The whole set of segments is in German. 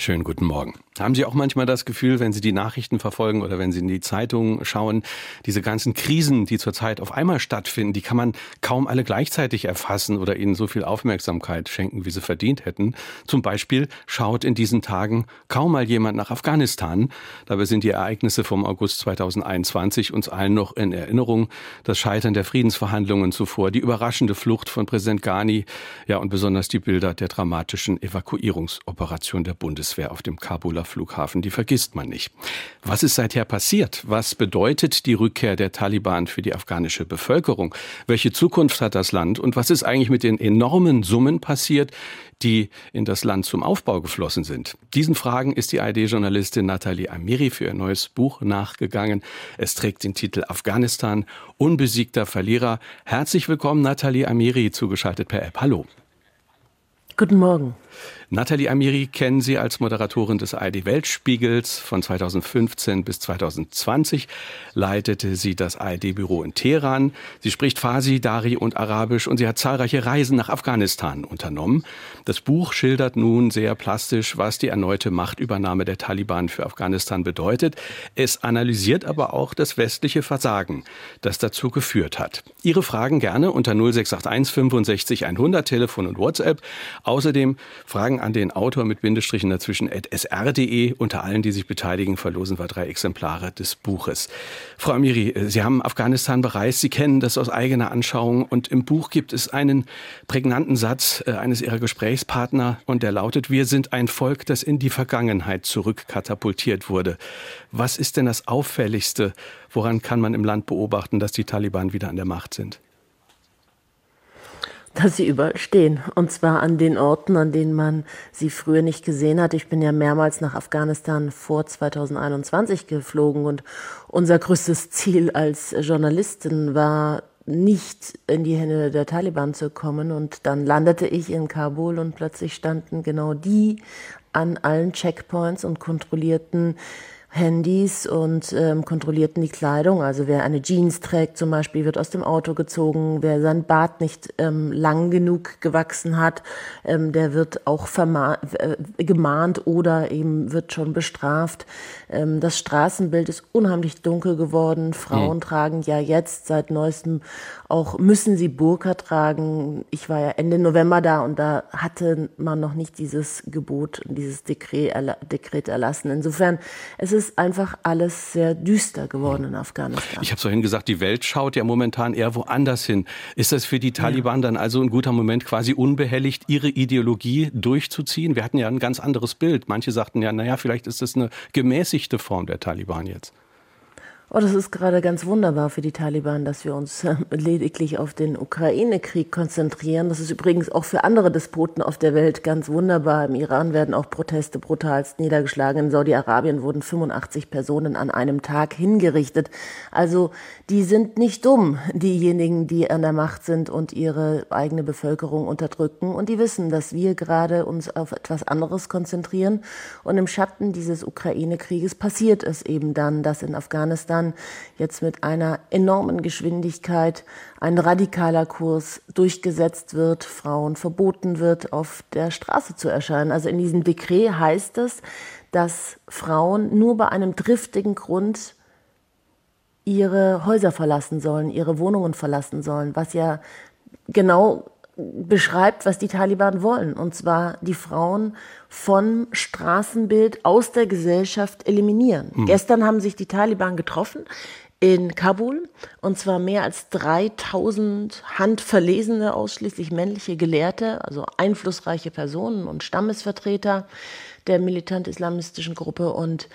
Schönen guten Morgen. Haben Sie auch manchmal das Gefühl, wenn Sie die Nachrichten verfolgen oder wenn Sie in die Zeitungen schauen, diese ganzen Krisen, die zurzeit auf einmal stattfinden, die kann man kaum alle gleichzeitig erfassen oder ihnen so viel Aufmerksamkeit schenken, wie sie verdient hätten. Zum Beispiel schaut in diesen Tagen kaum mal jemand nach Afghanistan. Dabei sind die Ereignisse vom August 2021 uns allen noch in Erinnerung. Das Scheitern der Friedensverhandlungen zuvor, die überraschende Flucht von Präsident Ghani, ja und besonders die Bilder der dramatischen Evakuierungsoperation der Bundeswehr auf dem Kabuler Flughafen, die vergisst man nicht. Was ist seither passiert? Was bedeutet die Rückkehr der Taliban für die afghanische Bevölkerung? Welche Zukunft hat das Land? Und was ist eigentlich mit den enormen Summen passiert, die in das Land zum Aufbau geflossen sind? Diesen Fragen ist die ID-Journalistin Nathalie Amiri für ihr neues Buch nachgegangen. Es trägt den Titel Afghanistan, unbesiegter Verlierer. Herzlich willkommen, Nathalie Amiri, zugeschaltet per App. Hallo. Guten Morgen. Nathalie Amiri kennen Sie als Moderatorin des ARD Weltspiegels. Von 2015 bis 2020 leitete sie das ARD-Büro in Teheran. Sie spricht Farsi, Dari und Arabisch und sie hat zahlreiche Reisen nach Afghanistan unternommen. Das Buch schildert nun sehr plastisch, was die erneute Machtübernahme der Taliban für Afghanistan bedeutet. Es analysiert aber auch das westliche Versagen, das dazu geführt hat. Ihre Fragen gerne unter 0681 65 100 Telefon und WhatsApp. Außerdem Fragen an den Autor mit Bindestrichen dazwischen at sr.de. Unter allen, die sich beteiligen, verlosen wir drei Exemplare des Buches. Frau Amiri, äh, Sie haben Afghanistan bereist. Sie kennen das aus eigener Anschauung. Und im Buch gibt es einen prägnanten Satz äh, eines Ihrer Gesprächspartner. Und der lautet, wir sind ein Volk, das in die Vergangenheit zurückkatapultiert wurde. Was ist denn das Auffälligste? Woran kann man im Land beobachten, dass die Taliban wieder an der Macht sind? Dass sie überall stehen. Und zwar an den Orten, an denen man sie früher nicht gesehen hat. Ich bin ja mehrmals nach Afghanistan vor 2021 geflogen und unser größtes Ziel als Journalistin war, nicht in die Hände der Taliban zu kommen. Und dann landete ich in Kabul und plötzlich standen genau die an allen Checkpoints und kontrollierten Handys und ähm, kontrollierten die Kleidung. Also wer eine Jeans trägt zum Beispiel, wird aus dem Auto gezogen. Wer sein Bart nicht ähm, lang genug gewachsen hat, ähm, der wird auch äh, gemahnt oder eben wird schon bestraft. Ähm, das Straßenbild ist unheimlich dunkel geworden. Frauen mhm. tragen ja jetzt seit neuestem auch, müssen sie Burka tragen. Ich war ja Ende November da und da hatte man noch nicht dieses Gebot, dieses Dekret, Dekret erlassen. Insofern, es ist einfach alles sehr düster geworden in Afghanistan. Ich habe vorhin gesagt, die Welt schaut ja momentan eher woanders hin. Ist das für die Taliban ja. dann also ein guter Moment, quasi unbehelligt ihre Ideologie durchzuziehen? Wir hatten ja ein ganz anderes Bild. Manche sagten ja, naja, vielleicht ist das eine gemäßigte Form der Taliban jetzt. Oh, das ist gerade ganz wunderbar für die Taliban, dass wir uns äh, lediglich auf den Ukraine-Krieg konzentrieren. Das ist übrigens auch für andere Despoten auf der Welt ganz wunderbar. Im Iran werden auch Proteste brutalst niedergeschlagen. In Saudi-Arabien wurden 85 Personen an einem Tag hingerichtet. Also die sind nicht dumm, diejenigen, die an der Macht sind und ihre eigene Bevölkerung unterdrücken. Und die wissen, dass wir gerade uns auf etwas anderes konzentrieren. Und im Schatten dieses Ukraine-Krieges passiert es eben dann, dass in Afghanistan Jahren jetzt mit einer enormen Geschwindigkeit ein radikaler Kurs durchgesetzt wird, Frauen verboten wird, auf der Straße zu erscheinen. Also in diesem Dekret heißt es, dass Frauen nur bei einem triftigen Grund ihre Häuser verlassen sollen, ihre Wohnungen verlassen sollen, was ja genau beschreibt, was die Taliban wollen. Und zwar die Frauen vom Straßenbild aus der Gesellschaft eliminieren. Mhm. Gestern haben sich die Taliban getroffen in Kabul und zwar mehr als 3000 handverlesene, ausschließlich männliche Gelehrte, also einflussreiche Personen und Stammesvertreter der militant-islamistischen Gruppe und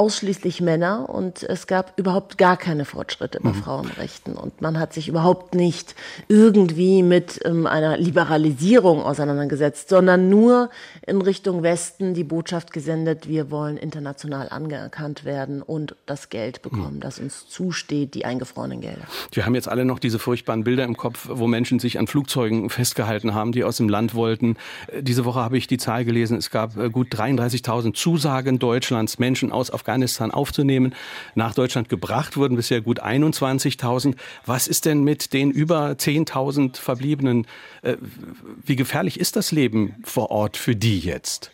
ausschließlich Männer und es gab überhaupt gar keine Fortschritte bei mhm. Frauenrechten und man hat sich überhaupt nicht irgendwie mit ähm, einer Liberalisierung auseinandergesetzt, sondern nur in Richtung Westen die Botschaft gesendet, wir wollen international anerkannt werden und das Geld bekommen, mhm. das uns zusteht, die eingefrorenen Gelder. Wir haben jetzt alle noch diese furchtbaren Bilder im Kopf, wo Menschen sich an Flugzeugen festgehalten haben, die aus dem Land wollten. Äh, diese Woche habe ich die Zahl gelesen, es gab äh, gut 33.000 Zusagen Deutschlands, Menschen aus Afghanistan Afghanistan aufzunehmen, nach Deutschland gebracht wurden bisher gut 21.000. Was ist denn mit den über 10.000 Verbliebenen? Äh, wie gefährlich ist das Leben vor Ort für die jetzt?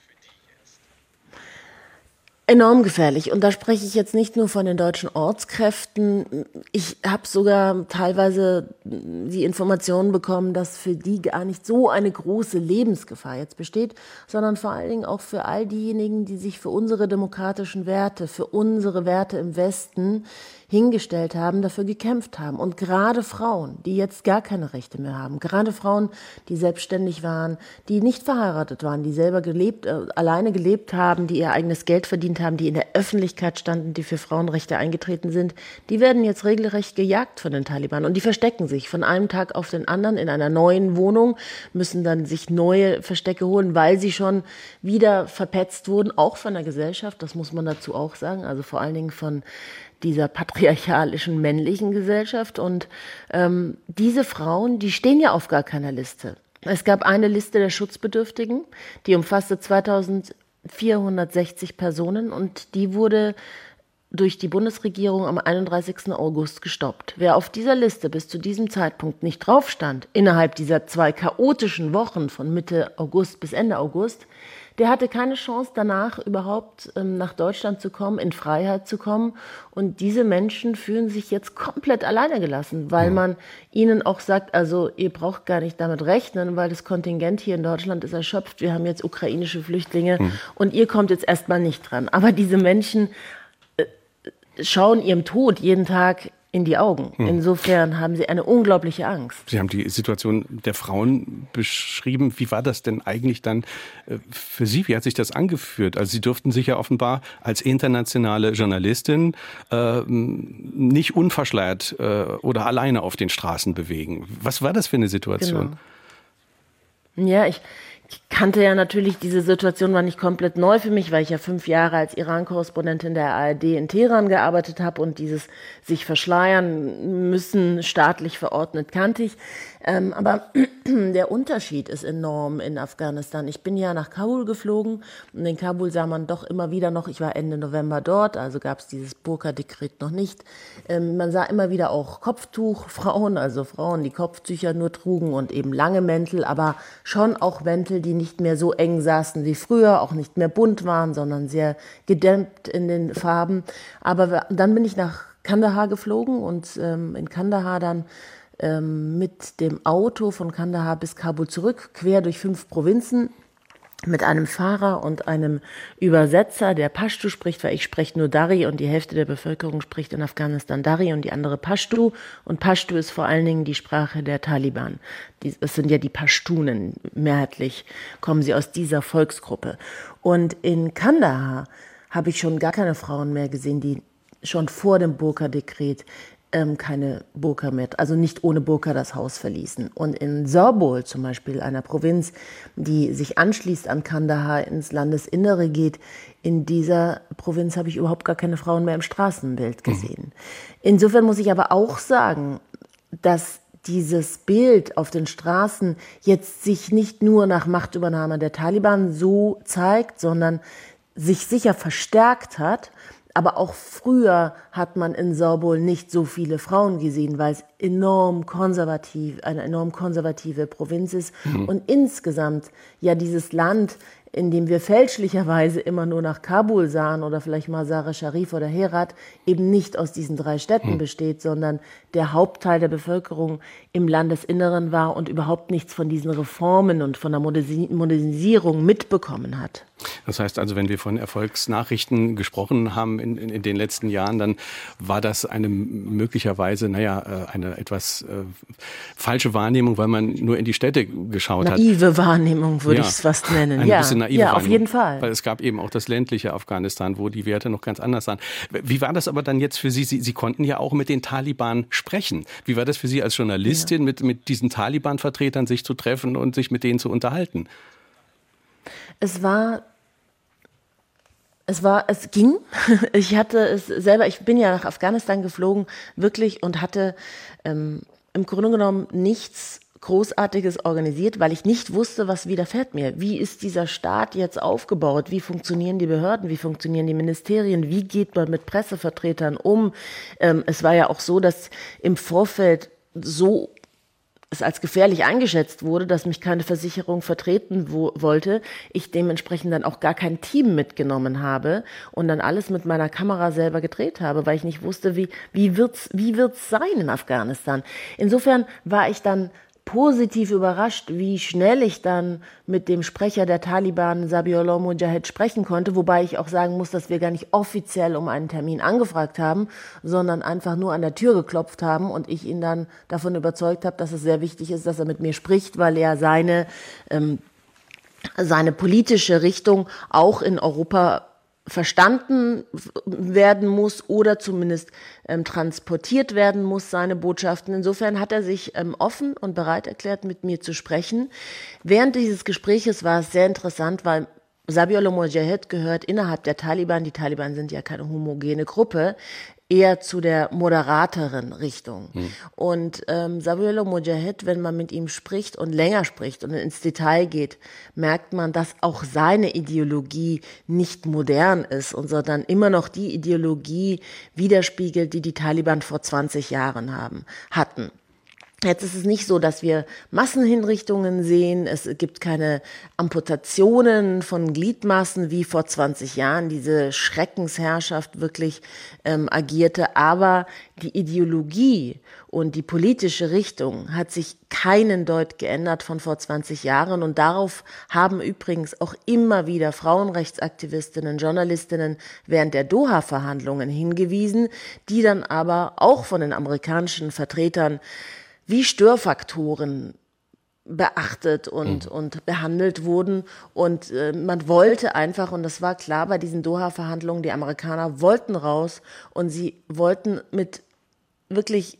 Enorm gefährlich. Und da spreche ich jetzt nicht nur von den deutschen Ortskräften. Ich habe sogar teilweise die Informationen bekommen, dass für die gar nicht so eine große Lebensgefahr jetzt besteht, sondern vor allen Dingen auch für all diejenigen, die sich für unsere demokratischen Werte, für unsere Werte im Westen hingestellt haben, dafür gekämpft haben. Und gerade Frauen, die jetzt gar keine Rechte mehr haben, gerade Frauen, die selbstständig waren, die nicht verheiratet waren, die selber gelebt, äh, alleine gelebt haben, die ihr eigenes Geld verdient haben, die in der Öffentlichkeit standen, die für Frauenrechte eingetreten sind, die werden jetzt regelrecht gejagt von den Taliban. Und die verstecken sich von einem Tag auf den anderen in einer neuen Wohnung, müssen dann sich neue Verstecke holen, weil sie schon wieder verpetzt wurden, auch von der Gesellschaft, das muss man dazu auch sagen, also vor allen Dingen von dieser patriarchalischen männlichen Gesellschaft. Und ähm, diese Frauen, die stehen ja auf gar keiner Liste. Es gab eine Liste der Schutzbedürftigen, die umfasste 2460 Personen und die wurde durch die Bundesregierung am 31. August gestoppt. Wer auf dieser Liste bis zu diesem Zeitpunkt nicht drauf stand, innerhalb dieser zwei chaotischen Wochen von Mitte August bis Ende August, der hatte keine Chance danach überhaupt ähm, nach Deutschland zu kommen, in Freiheit zu kommen. Und diese Menschen fühlen sich jetzt komplett alleine gelassen, weil man ihnen auch sagt, also ihr braucht gar nicht damit rechnen, weil das Kontingent hier in Deutschland ist erschöpft. Wir haben jetzt ukrainische Flüchtlinge mhm. und ihr kommt jetzt erstmal nicht dran. Aber diese Menschen äh, schauen ihrem Tod jeden Tag in die Augen. Hm. Insofern haben sie eine unglaubliche Angst. Sie haben die Situation der Frauen beschrieben. Wie war das denn eigentlich dann äh, für Sie? Wie hat sich das angeführt? Also Sie durften sich ja offenbar als internationale Journalistin äh, nicht unverschleiert äh, oder alleine auf den Straßen bewegen. Was war das für eine Situation? Genau. Ja, ich, ich kannte ja natürlich, diese Situation war nicht komplett neu für mich, weil ich ja fünf Jahre als Iran-Korrespondentin der ARD in Teheran gearbeitet habe und dieses sich verschleiern müssen staatlich verordnet kannte ich. Ähm, aber der Unterschied ist enorm in Afghanistan. Ich bin ja nach Kabul geflogen und in Kabul sah man doch immer wieder noch, ich war Ende November dort, also gab es dieses Burka-Dekret noch nicht. Ähm, man sah immer wieder auch Kopftuchfrauen, also Frauen, die Kopftücher nur trugen und eben lange Mäntel, aber schon auch Mäntel, die nicht mehr so eng saßen wie früher, auch nicht mehr bunt waren, sondern sehr gedämmt in den Farben. Aber dann bin ich nach Kandahar geflogen und ähm, in Kandahar dann ähm, mit dem Auto von Kandahar bis Kabul zurück, quer durch fünf Provinzen mit einem Fahrer und einem Übersetzer, der Pashtu spricht, weil ich spreche nur Dari und die Hälfte der Bevölkerung spricht in Afghanistan Dari und die andere Pashtu. Und Pashtu ist vor allen Dingen die Sprache der Taliban. Das sind ja die Pashtunen, mehrheitlich kommen sie aus dieser Volksgruppe. Und in Kandahar habe ich schon gar keine Frauen mehr gesehen, die schon vor dem Burka-Dekret ähm, keine Burka mehr, also nicht ohne Burka das Haus verließen. Und in Sorbol zum Beispiel, einer Provinz, die sich anschließt an Kandahar ins Landesinnere geht, in dieser Provinz habe ich überhaupt gar keine Frauen mehr im Straßenbild mhm. gesehen. Insofern muss ich aber auch sagen, dass dieses Bild auf den Straßen jetzt sich nicht nur nach Machtübernahme der Taliban so zeigt, sondern sich sicher verstärkt hat aber auch früher hat man in Sorbol nicht so viele Frauen gesehen, weil es enorm konservativ, eine enorm konservative Provinz ist. Mhm. Und insgesamt ja dieses Land in dem wir fälschlicherweise immer nur nach Kabul sahen oder vielleicht Mazar-e Sharif oder Herat, eben nicht aus diesen drei Städten hm. besteht, sondern der Hauptteil der Bevölkerung im Landesinneren war und überhaupt nichts von diesen Reformen und von der Modernisierung mitbekommen hat. Das heißt also, wenn wir von Erfolgsnachrichten gesprochen haben in, in, in den letzten Jahren, dann war das eine möglicherweise, naja, äh, eine etwas äh, falsche Wahrnehmung, weil man nur in die Städte geschaut Naive hat. Naive Wahrnehmung würde ja. ich es fast nennen. Ein ja naive Ja, auf jeden Fall. Weil es gab eben auch das ländliche Afghanistan, wo die Werte noch ganz anders waren. Wie war das aber dann jetzt für Sie? Sie, Sie konnten ja auch mit den Taliban sprechen. Wie war das für Sie als Journalistin, ja. mit, mit diesen Taliban-Vertretern sich zu treffen und sich mit denen zu unterhalten? Es war es war, es ging. Ich hatte es selber, ich bin ja nach Afghanistan geflogen, wirklich, und hatte ähm, im Grunde genommen nichts Großartiges organisiert, weil ich nicht wusste, was widerfährt mir. Wie ist dieser Staat jetzt aufgebaut? Wie funktionieren die Behörden? Wie funktionieren die Ministerien? Wie geht man mit Pressevertretern um? Ähm, es war ja auch so, dass im Vorfeld so es als gefährlich eingeschätzt wurde, dass mich keine Versicherung vertreten wo, wollte, ich dementsprechend dann auch gar kein Team mitgenommen habe und dann alles mit meiner Kamera selber gedreht habe, weil ich nicht wusste, wie, wie wird's, wie wird's sein in Afghanistan. Insofern war ich dann positiv überrascht, wie schnell ich dann mit dem Sprecher der Taliban, Sabiullah Mujahid, sprechen konnte, wobei ich auch sagen muss, dass wir gar nicht offiziell um einen Termin angefragt haben, sondern einfach nur an der Tür geklopft haben und ich ihn dann davon überzeugt habe, dass es sehr wichtig ist, dass er mit mir spricht, weil er seine ähm, seine politische Richtung auch in Europa verstanden werden muss oder zumindest ähm, transportiert werden muss, seine Botschaften. Insofern hat er sich ähm, offen und bereit erklärt, mit mir zu sprechen. Während dieses Gespräches war es sehr interessant, weil Sabiullah Mujahid gehört innerhalb der Taliban, die Taliban sind ja keine homogene Gruppe, eher zu der moderateren Richtung. Hm. Und ähm, Samuel Mujahid, wenn man mit ihm spricht und länger spricht und ins Detail geht, merkt man, dass auch seine Ideologie nicht modern ist, und sondern immer noch die Ideologie widerspiegelt, die die Taliban vor 20 Jahren haben, hatten. Jetzt ist es nicht so, dass wir Massenhinrichtungen sehen. Es gibt keine Amputationen von Gliedmaßen wie vor 20 Jahren diese Schreckensherrschaft wirklich ähm, agierte. Aber die Ideologie und die politische Richtung hat sich keinen Deut geändert von vor 20 Jahren. Und darauf haben übrigens auch immer wieder Frauenrechtsaktivistinnen, Journalistinnen während der Doha-Verhandlungen hingewiesen, die dann aber auch von den amerikanischen Vertretern wie Störfaktoren beachtet und, mhm. und behandelt wurden. Und äh, man wollte einfach, und das war klar bei diesen Doha-Verhandlungen, die Amerikaner wollten raus und sie wollten mit wirklich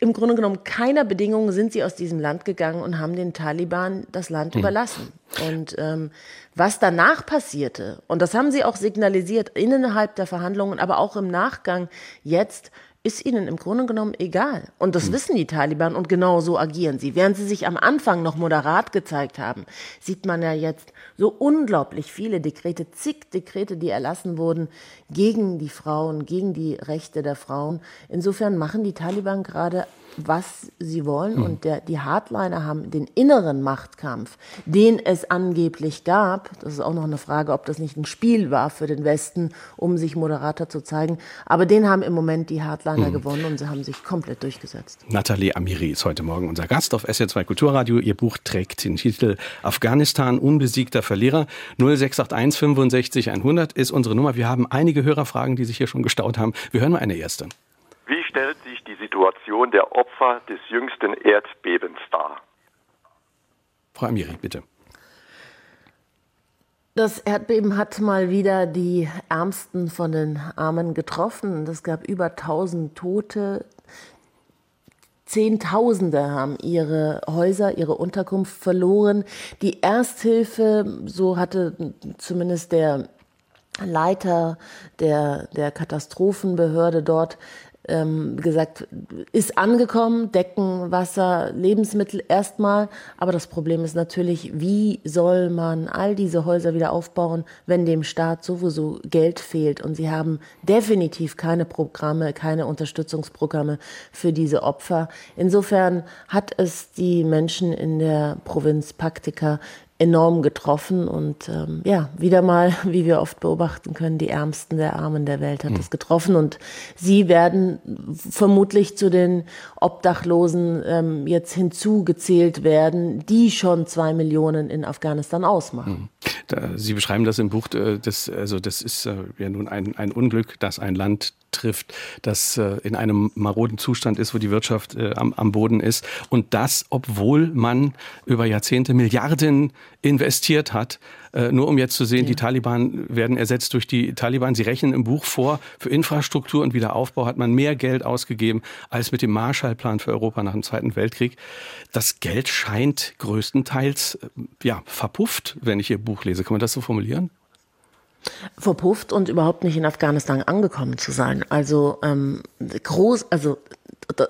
im Grunde genommen keiner Bedingung sind sie aus diesem Land gegangen und haben den Taliban das Land mhm. überlassen. Und ähm, was danach passierte, und das haben sie auch signalisiert innerhalb der Verhandlungen, aber auch im Nachgang jetzt, ist ihnen im Grunde genommen egal. Und das hm. wissen die Taliban und genau so agieren sie. Während sie sich am Anfang noch moderat gezeigt haben, sieht man ja jetzt so unglaublich viele Dekrete, zig Dekrete, die erlassen wurden gegen die Frauen, gegen die Rechte der Frauen. Insofern machen die Taliban gerade was sie wollen. Mhm. Und der, die Hardliner haben den inneren Machtkampf, den es angeblich gab, das ist auch noch eine Frage, ob das nicht ein Spiel war für den Westen, um sich moderater zu zeigen, aber den haben im Moment die Hardliner mhm. gewonnen und sie haben sich komplett durchgesetzt. Nathalie Amiri ist heute Morgen unser Gast auf SR2 Kulturradio. Ihr Buch trägt den Titel Afghanistan, unbesiegter Verlierer. 0681 65 100 ist unsere Nummer. Wir haben einige Hörerfragen, die sich hier schon gestaut haben. Wir hören mal eine erste. Wie stellt sich die Situation der Opfer des jüngsten Erdbebens dar? Frau Amiri, bitte. Das Erdbeben hat mal wieder die Ärmsten von den Armen getroffen. Es gab über 1000 Tote. Zehntausende haben ihre Häuser, ihre Unterkunft verloren. Die Ersthilfe, so hatte zumindest der Leiter der, der Katastrophenbehörde dort ähm, gesagt, ist angekommen, Decken, Wasser, Lebensmittel erstmal. Aber das Problem ist natürlich, wie soll man all diese Häuser wieder aufbauen, wenn dem Staat sowieso Geld fehlt? Und sie haben definitiv keine Programme, keine Unterstützungsprogramme für diese Opfer. Insofern hat es die Menschen in der Provinz Paktika enorm getroffen und ähm, ja, wieder mal, wie wir oft beobachten können, die Ärmsten der Armen der Welt hat mhm. es getroffen und sie werden vermutlich zu den Obdachlosen ähm, jetzt hinzugezählt werden, die schon zwei Millionen in Afghanistan ausmachen. Mhm. sie beschreiben das im Buch, äh, das, also das ist äh, ja nun ein, ein Unglück, dass ein Land trifft, das äh, in einem maroden Zustand ist, wo die Wirtschaft äh, am, am Boden ist. Und das, obwohl man über Jahrzehnte Milliarden investiert hat, äh, nur um jetzt zu sehen, ja. die Taliban werden ersetzt durch die Taliban. Sie rechnen im Buch vor, für Infrastruktur und Wiederaufbau hat man mehr Geld ausgegeben als mit dem Marshallplan für Europa nach dem Zweiten Weltkrieg. Das Geld scheint größtenteils ja, verpufft, wenn ich Ihr Buch lese. Kann man das so formulieren? Verpufft und überhaupt nicht in Afghanistan angekommen zu sein. Also ähm, groß, also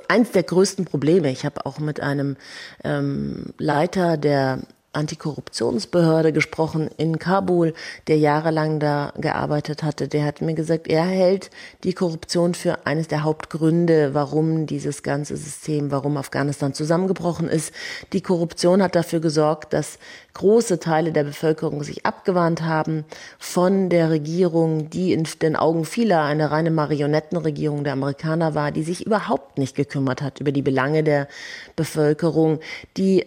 eins der größten Probleme. Ich habe auch mit einem ähm, Leiter der Antikorruptionsbehörde gesprochen in Kabul, der jahrelang da gearbeitet hatte. Der hat mir gesagt, er hält die Korruption für eines der Hauptgründe, warum dieses ganze System, warum Afghanistan zusammengebrochen ist. Die Korruption hat dafür gesorgt, dass große Teile der Bevölkerung sich abgewandt haben von der Regierung, die in den Augen vieler eine reine Marionettenregierung der Amerikaner war, die sich überhaupt nicht gekümmert hat über die Belange der Bevölkerung, die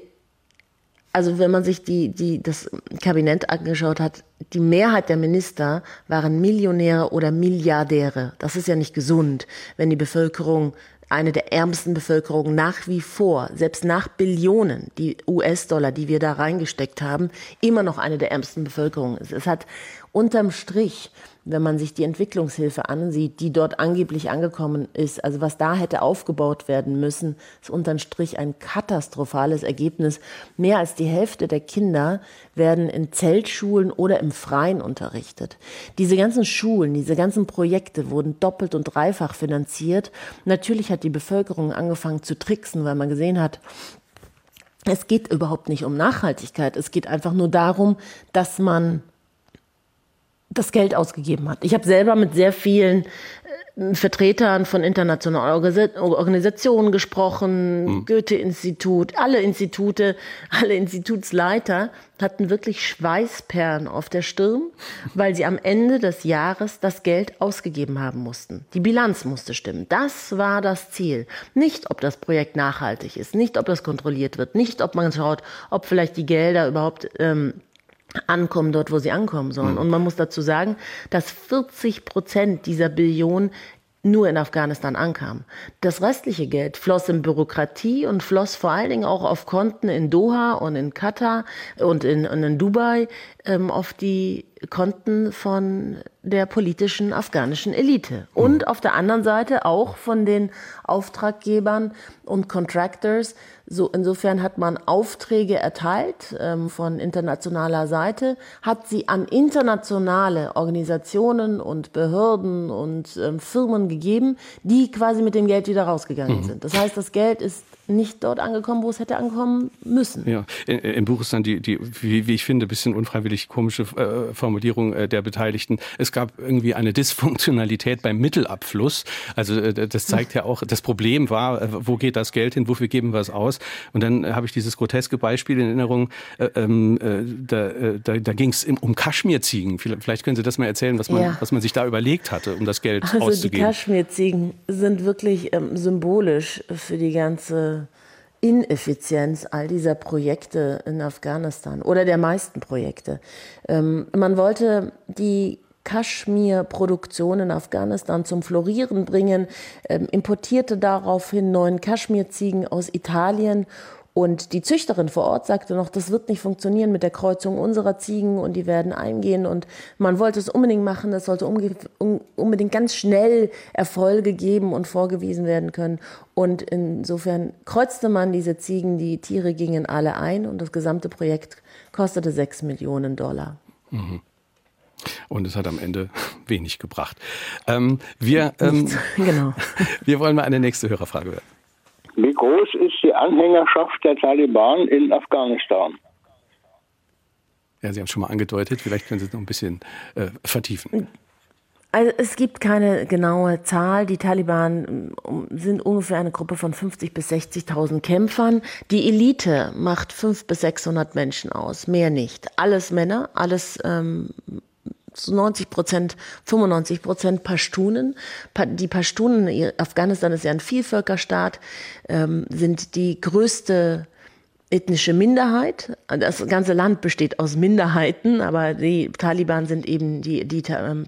also wenn man sich die, die, das Kabinett angeschaut hat, die Mehrheit der Minister waren Millionäre oder Milliardäre. Das ist ja nicht gesund, wenn die Bevölkerung eine der ärmsten Bevölkerungen nach wie vor, selbst nach Billionen, die US-Dollar, die wir da reingesteckt haben, immer noch eine der ärmsten Bevölkerungen ist. Es hat unterm Strich wenn man sich die Entwicklungshilfe ansieht, die dort angeblich angekommen ist, also was da hätte aufgebaut werden müssen, ist unterm Strich ein katastrophales Ergebnis. Mehr als die Hälfte der Kinder werden in Zeltschulen oder im Freien unterrichtet. Diese ganzen Schulen, diese ganzen Projekte wurden doppelt und dreifach finanziert. Natürlich hat die Bevölkerung angefangen zu tricksen, weil man gesehen hat, es geht überhaupt nicht um Nachhaltigkeit. Es geht einfach nur darum, dass man das Geld ausgegeben hat. Ich habe selber mit sehr vielen äh, Vertretern von internationalen Organisationen gesprochen, mhm. Goethe-Institut, alle Institute, alle Institutsleiter hatten wirklich Schweißperlen auf der Stirn, weil sie am Ende des Jahres das Geld ausgegeben haben mussten. Die Bilanz musste stimmen. Das war das Ziel. Nicht, ob das Projekt nachhaltig ist, nicht, ob das kontrolliert wird, nicht, ob man schaut, ob vielleicht die Gelder überhaupt ähm, ankommen dort, wo sie ankommen sollen. Mhm. Und man muss dazu sagen, dass 40 Prozent dieser Billion nur in Afghanistan ankam. Das restliche Geld floss in Bürokratie und floss vor allen Dingen auch auf Konten in Doha und in Katar und in, und in Dubai ähm, auf die Konten von der politischen afghanischen Elite. Und mhm. auf der anderen Seite auch von den Auftraggebern und Contractors. So, insofern hat man Aufträge erteilt ähm, von internationaler Seite, hat sie an internationale Organisationen und Behörden und ähm, Firmen gegeben, die quasi mit dem Geld wieder rausgegangen mhm. sind. Das heißt, das Geld ist nicht dort angekommen, wo es hätte ankommen müssen. Ja, im Buch ist dann die, die wie, wie ich finde, ein bisschen unfreiwillig komische äh, Formulierung äh, der Beteiligten. Es gab irgendwie eine Dysfunktionalität beim Mittelabfluss. Also äh, das zeigt ja auch, das Problem war, äh, wo geht das Geld hin, wofür geben wir es aus? Und dann äh, habe ich dieses groteske Beispiel in Erinnerung, äh, ähm, da, da, da ging es um Kaschmirziegen. Vielleicht können Sie das mal erzählen, was man, ja. was man sich da überlegt hatte, um das Geld also auszugeben. Also die Kaschmirziegen sind wirklich ähm, symbolisch für die ganze Ineffizienz all dieser Projekte in Afghanistan oder der meisten Projekte. Ähm, man wollte die Kaschmir-Produktion in Afghanistan zum Florieren bringen, ähm, importierte daraufhin neuen Kaschmirziegen aus Italien und die Züchterin vor Ort sagte noch, das wird nicht funktionieren mit der Kreuzung unserer Ziegen und die werden eingehen. Und man wollte es unbedingt machen, es sollte unbedingt ganz schnell Erfolge geben und vorgewiesen werden können. Und insofern kreuzte man diese Ziegen, die Tiere gingen alle ein und das gesamte Projekt kostete sechs Millionen Dollar. Mhm. Und es hat am Ende wenig gebracht. Ähm, wir, ähm, genau. wir wollen mal eine nächste Hörerfrage hören. Wie groß die Anhängerschaft der Taliban in Afghanistan? Ja, Sie haben es schon mal angedeutet, vielleicht können Sie es noch ein bisschen äh, vertiefen. Also es gibt keine genaue Zahl. Die Taliban sind ungefähr eine Gruppe von 50 bis 60.000 Kämpfern. Die Elite macht 500 bis 600 Menschen aus, mehr nicht. Alles Männer, alles ähm, zu 90 Prozent, 95 Prozent Pashtunen. Die Pashtunen, Afghanistan ist ja ein Vielvölkerstaat, ähm, sind die größte ethnische Minderheit. Das ganze Land besteht aus Minderheiten, aber die Taliban sind eben die, die, ähm,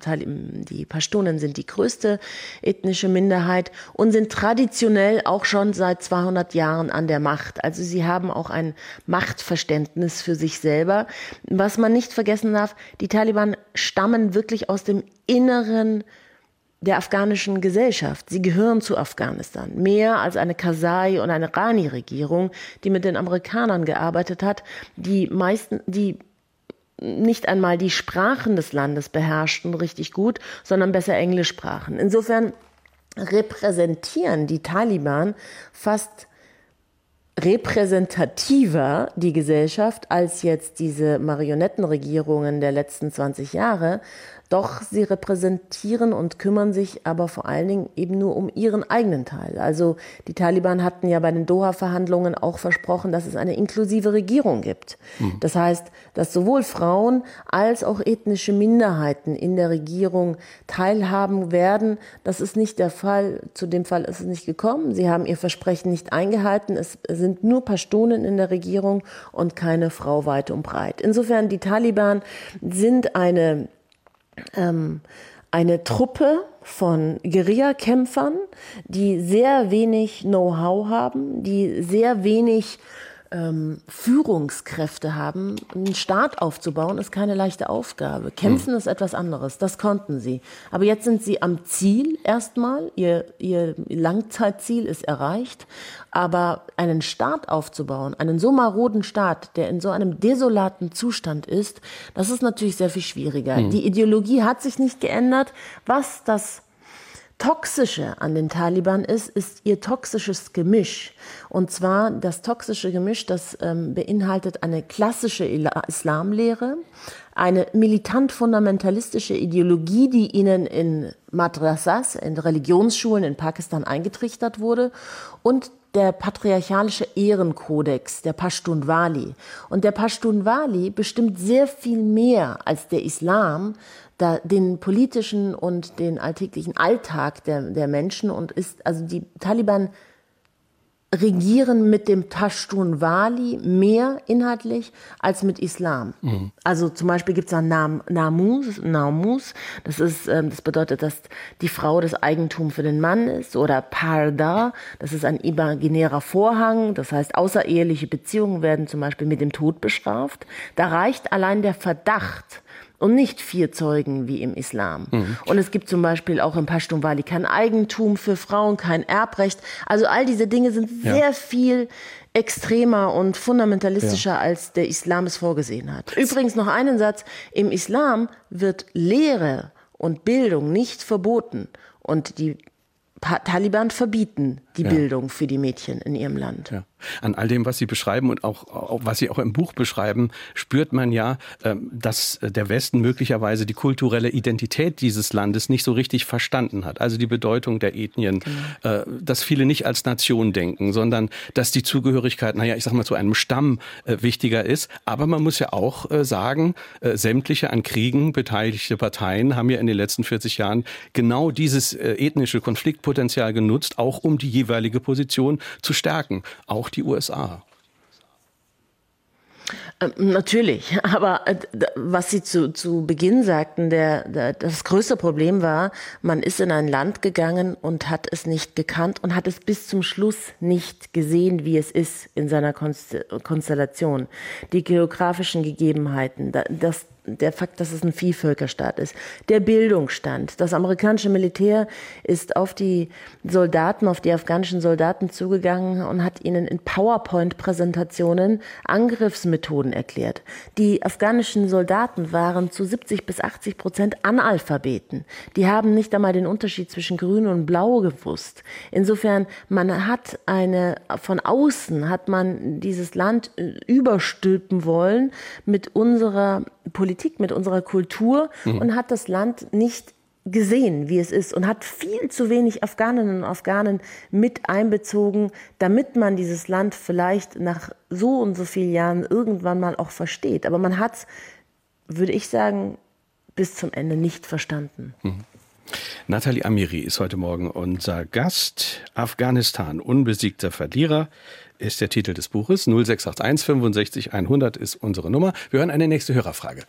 die Pashtunen sind die größte ethnische Minderheit und sind traditionell auch schon seit 200 Jahren an der Macht. Also sie haben auch ein Machtverständnis für sich selber. Was man nicht vergessen darf, die Taliban stammen wirklich aus dem inneren der afghanischen Gesellschaft. Sie gehören zu Afghanistan. Mehr als eine Kasai- und eine Rani-Regierung, die mit den Amerikanern gearbeitet hat, die meisten, die nicht einmal die Sprachen des Landes beherrschten richtig gut, sondern besser Englisch sprachen. Insofern repräsentieren die Taliban fast repräsentativer die Gesellschaft als jetzt diese Marionettenregierungen der letzten 20 Jahre, doch sie repräsentieren und kümmern sich aber vor allen Dingen eben nur um ihren eigenen Teil. Also die Taliban hatten ja bei den Doha-Verhandlungen auch versprochen, dass es eine inklusive Regierung gibt. Mhm. Das heißt, dass sowohl Frauen als auch ethnische Minderheiten in der Regierung teilhaben werden. Das ist nicht der Fall. Zu dem Fall ist es nicht gekommen. Sie haben ihr Versprechen nicht eingehalten. Es sind nur Pashtunen in der Regierung und keine Frau weit und breit. Insofern, die Taliban sind eine ähm, eine Truppe von Guerillakämpfern, die sehr wenig Know-how haben, die sehr wenig ähm, Führungskräfte haben, einen Staat aufzubauen, ist keine leichte Aufgabe. Kämpfen mhm. ist etwas anderes. Das konnten sie. Aber jetzt sind sie am Ziel erstmal. Ihr, ihr Langzeitziel ist erreicht. Aber einen Staat aufzubauen, einen so maroden Staat, der in so einem desolaten Zustand ist, das ist natürlich sehr viel schwieriger. Mhm. Die Ideologie hat sich nicht geändert. Was das Toxische an den Taliban ist, ist ihr toxisches Gemisch. Und zwar das toxische Gemisch, das ähm, beinhaltet eine klassische Islamlehre, eine militant-fundamentalistische Ideologie, die ihnen in Madrasas, in Religionsschulen in Pakistan eingetrichtert wurde und der patriarchalische Ehrenkodex, der Pashtunwali. Und der Pashtunwali bestimmt sehr viel mehr als der Islam da den politischen und den alltäglichen Alltag der, der Menschen und ist, also die Taliban regieren mit dem Tashtun Wali mehr inhaltlich als mit Islam. Mhm. Also zum Beispiel gibt es da Nam, Namus, Namus, das ist, ähm, das bedeutet, dass die Frau das Eigentum für den Mann ist, oder Parda, das ist ein imaginärer Vorhang, das heißt, außereheliche Beziehungen werden zum Beispiel mit dem Tod bestraft. Da reicht allein der Verdacht, und nicht vier Zeugen wie im Islam. Mhm. Und es gibt zum Beispiel auch im Pashtun Wali kein Eigentum für Frauen, kein Erbrecht. Also all diese Dinge sind ja. sehr viel extremer und fundamentalistischer, ja. als der Islam es vorgesehen hat. Übrigens noch einen Satz. Im Islam wird Lehre und Bildung nicht verboten. Und die Taliban verbieten die ja. Bildung für die Mädchen in ihrem Land. An all dem, was Sie beschreiben und auch, auch, was Sie auch im Buch beschreiben, spürt man ja, ähm, dass der Westen möglicherweise die kulturelle Identität dieses Landes nicht so richtig verstanden hat. Also die Bedeutung der Ethnien, genau. Äh, dass viele nicht als Nation denken, sondern dass die Zugehörigkeit, naja, ich sag mal, zu einem Stamm äh, wichtiger ist. Aber man muss ja auch äh, sagen, sämtliche an Kriegen beteiligte Parteien haben ja in den letzten 40 Jahren genau dieses ethnische Konfliktpotenzial genutzt, auch um die jeweilige Position zu stärken. Auch die USA. Ähm, natürlich, aber äh, was Sie zu, zu Beginn sagten, der, der, das größte Problem war, man ist in ein Land gegangen und hat es nicht gekannt und hat es bis zum Schluss nicht gesehen, wie es ist in seiner Konstellation. Die geografischen Gegebenheiten, das, der Fakt, dass es ein Vielvölkerstaat ist, der Bildungsstand. Das amerikanische Militär ist auf die Soldaten, auf die afghanischen Soldaten zugegangen und hat ihnen in PowerPoint-Präsentationen Angriffsmethoden erklärt. Die afghanischen Soldaten waren zu 70 bis 80 Prozent Analphabeten. Die haben nicht einmal den Unterschied zwischen Grün und Blau gewusst. Insofern, man hat eine, von außen hat man dieses Land überstülpen wollen mit unserer Politik, mit unserer Kultur mhm. und hat das Land nicht gesehen, wie es ist und hat viel zu wenig Afghaninnen und Afghanen mit einbezogen, damit man dieses Land vielleicht nach so und so vielen Jahren irgendwann mal auch versteht. Aber man hat es, würde ich sagen, bis zum Ende nicht verstanden. Mhm. Nathalie Amiri ist heute Morgen unser Gast. Afghanistan, unbesiegter Verlierer ist der Titel des Buches. 0681 65 100 ist unsere Nummer. Wir hören eine nächste Hörerfrage.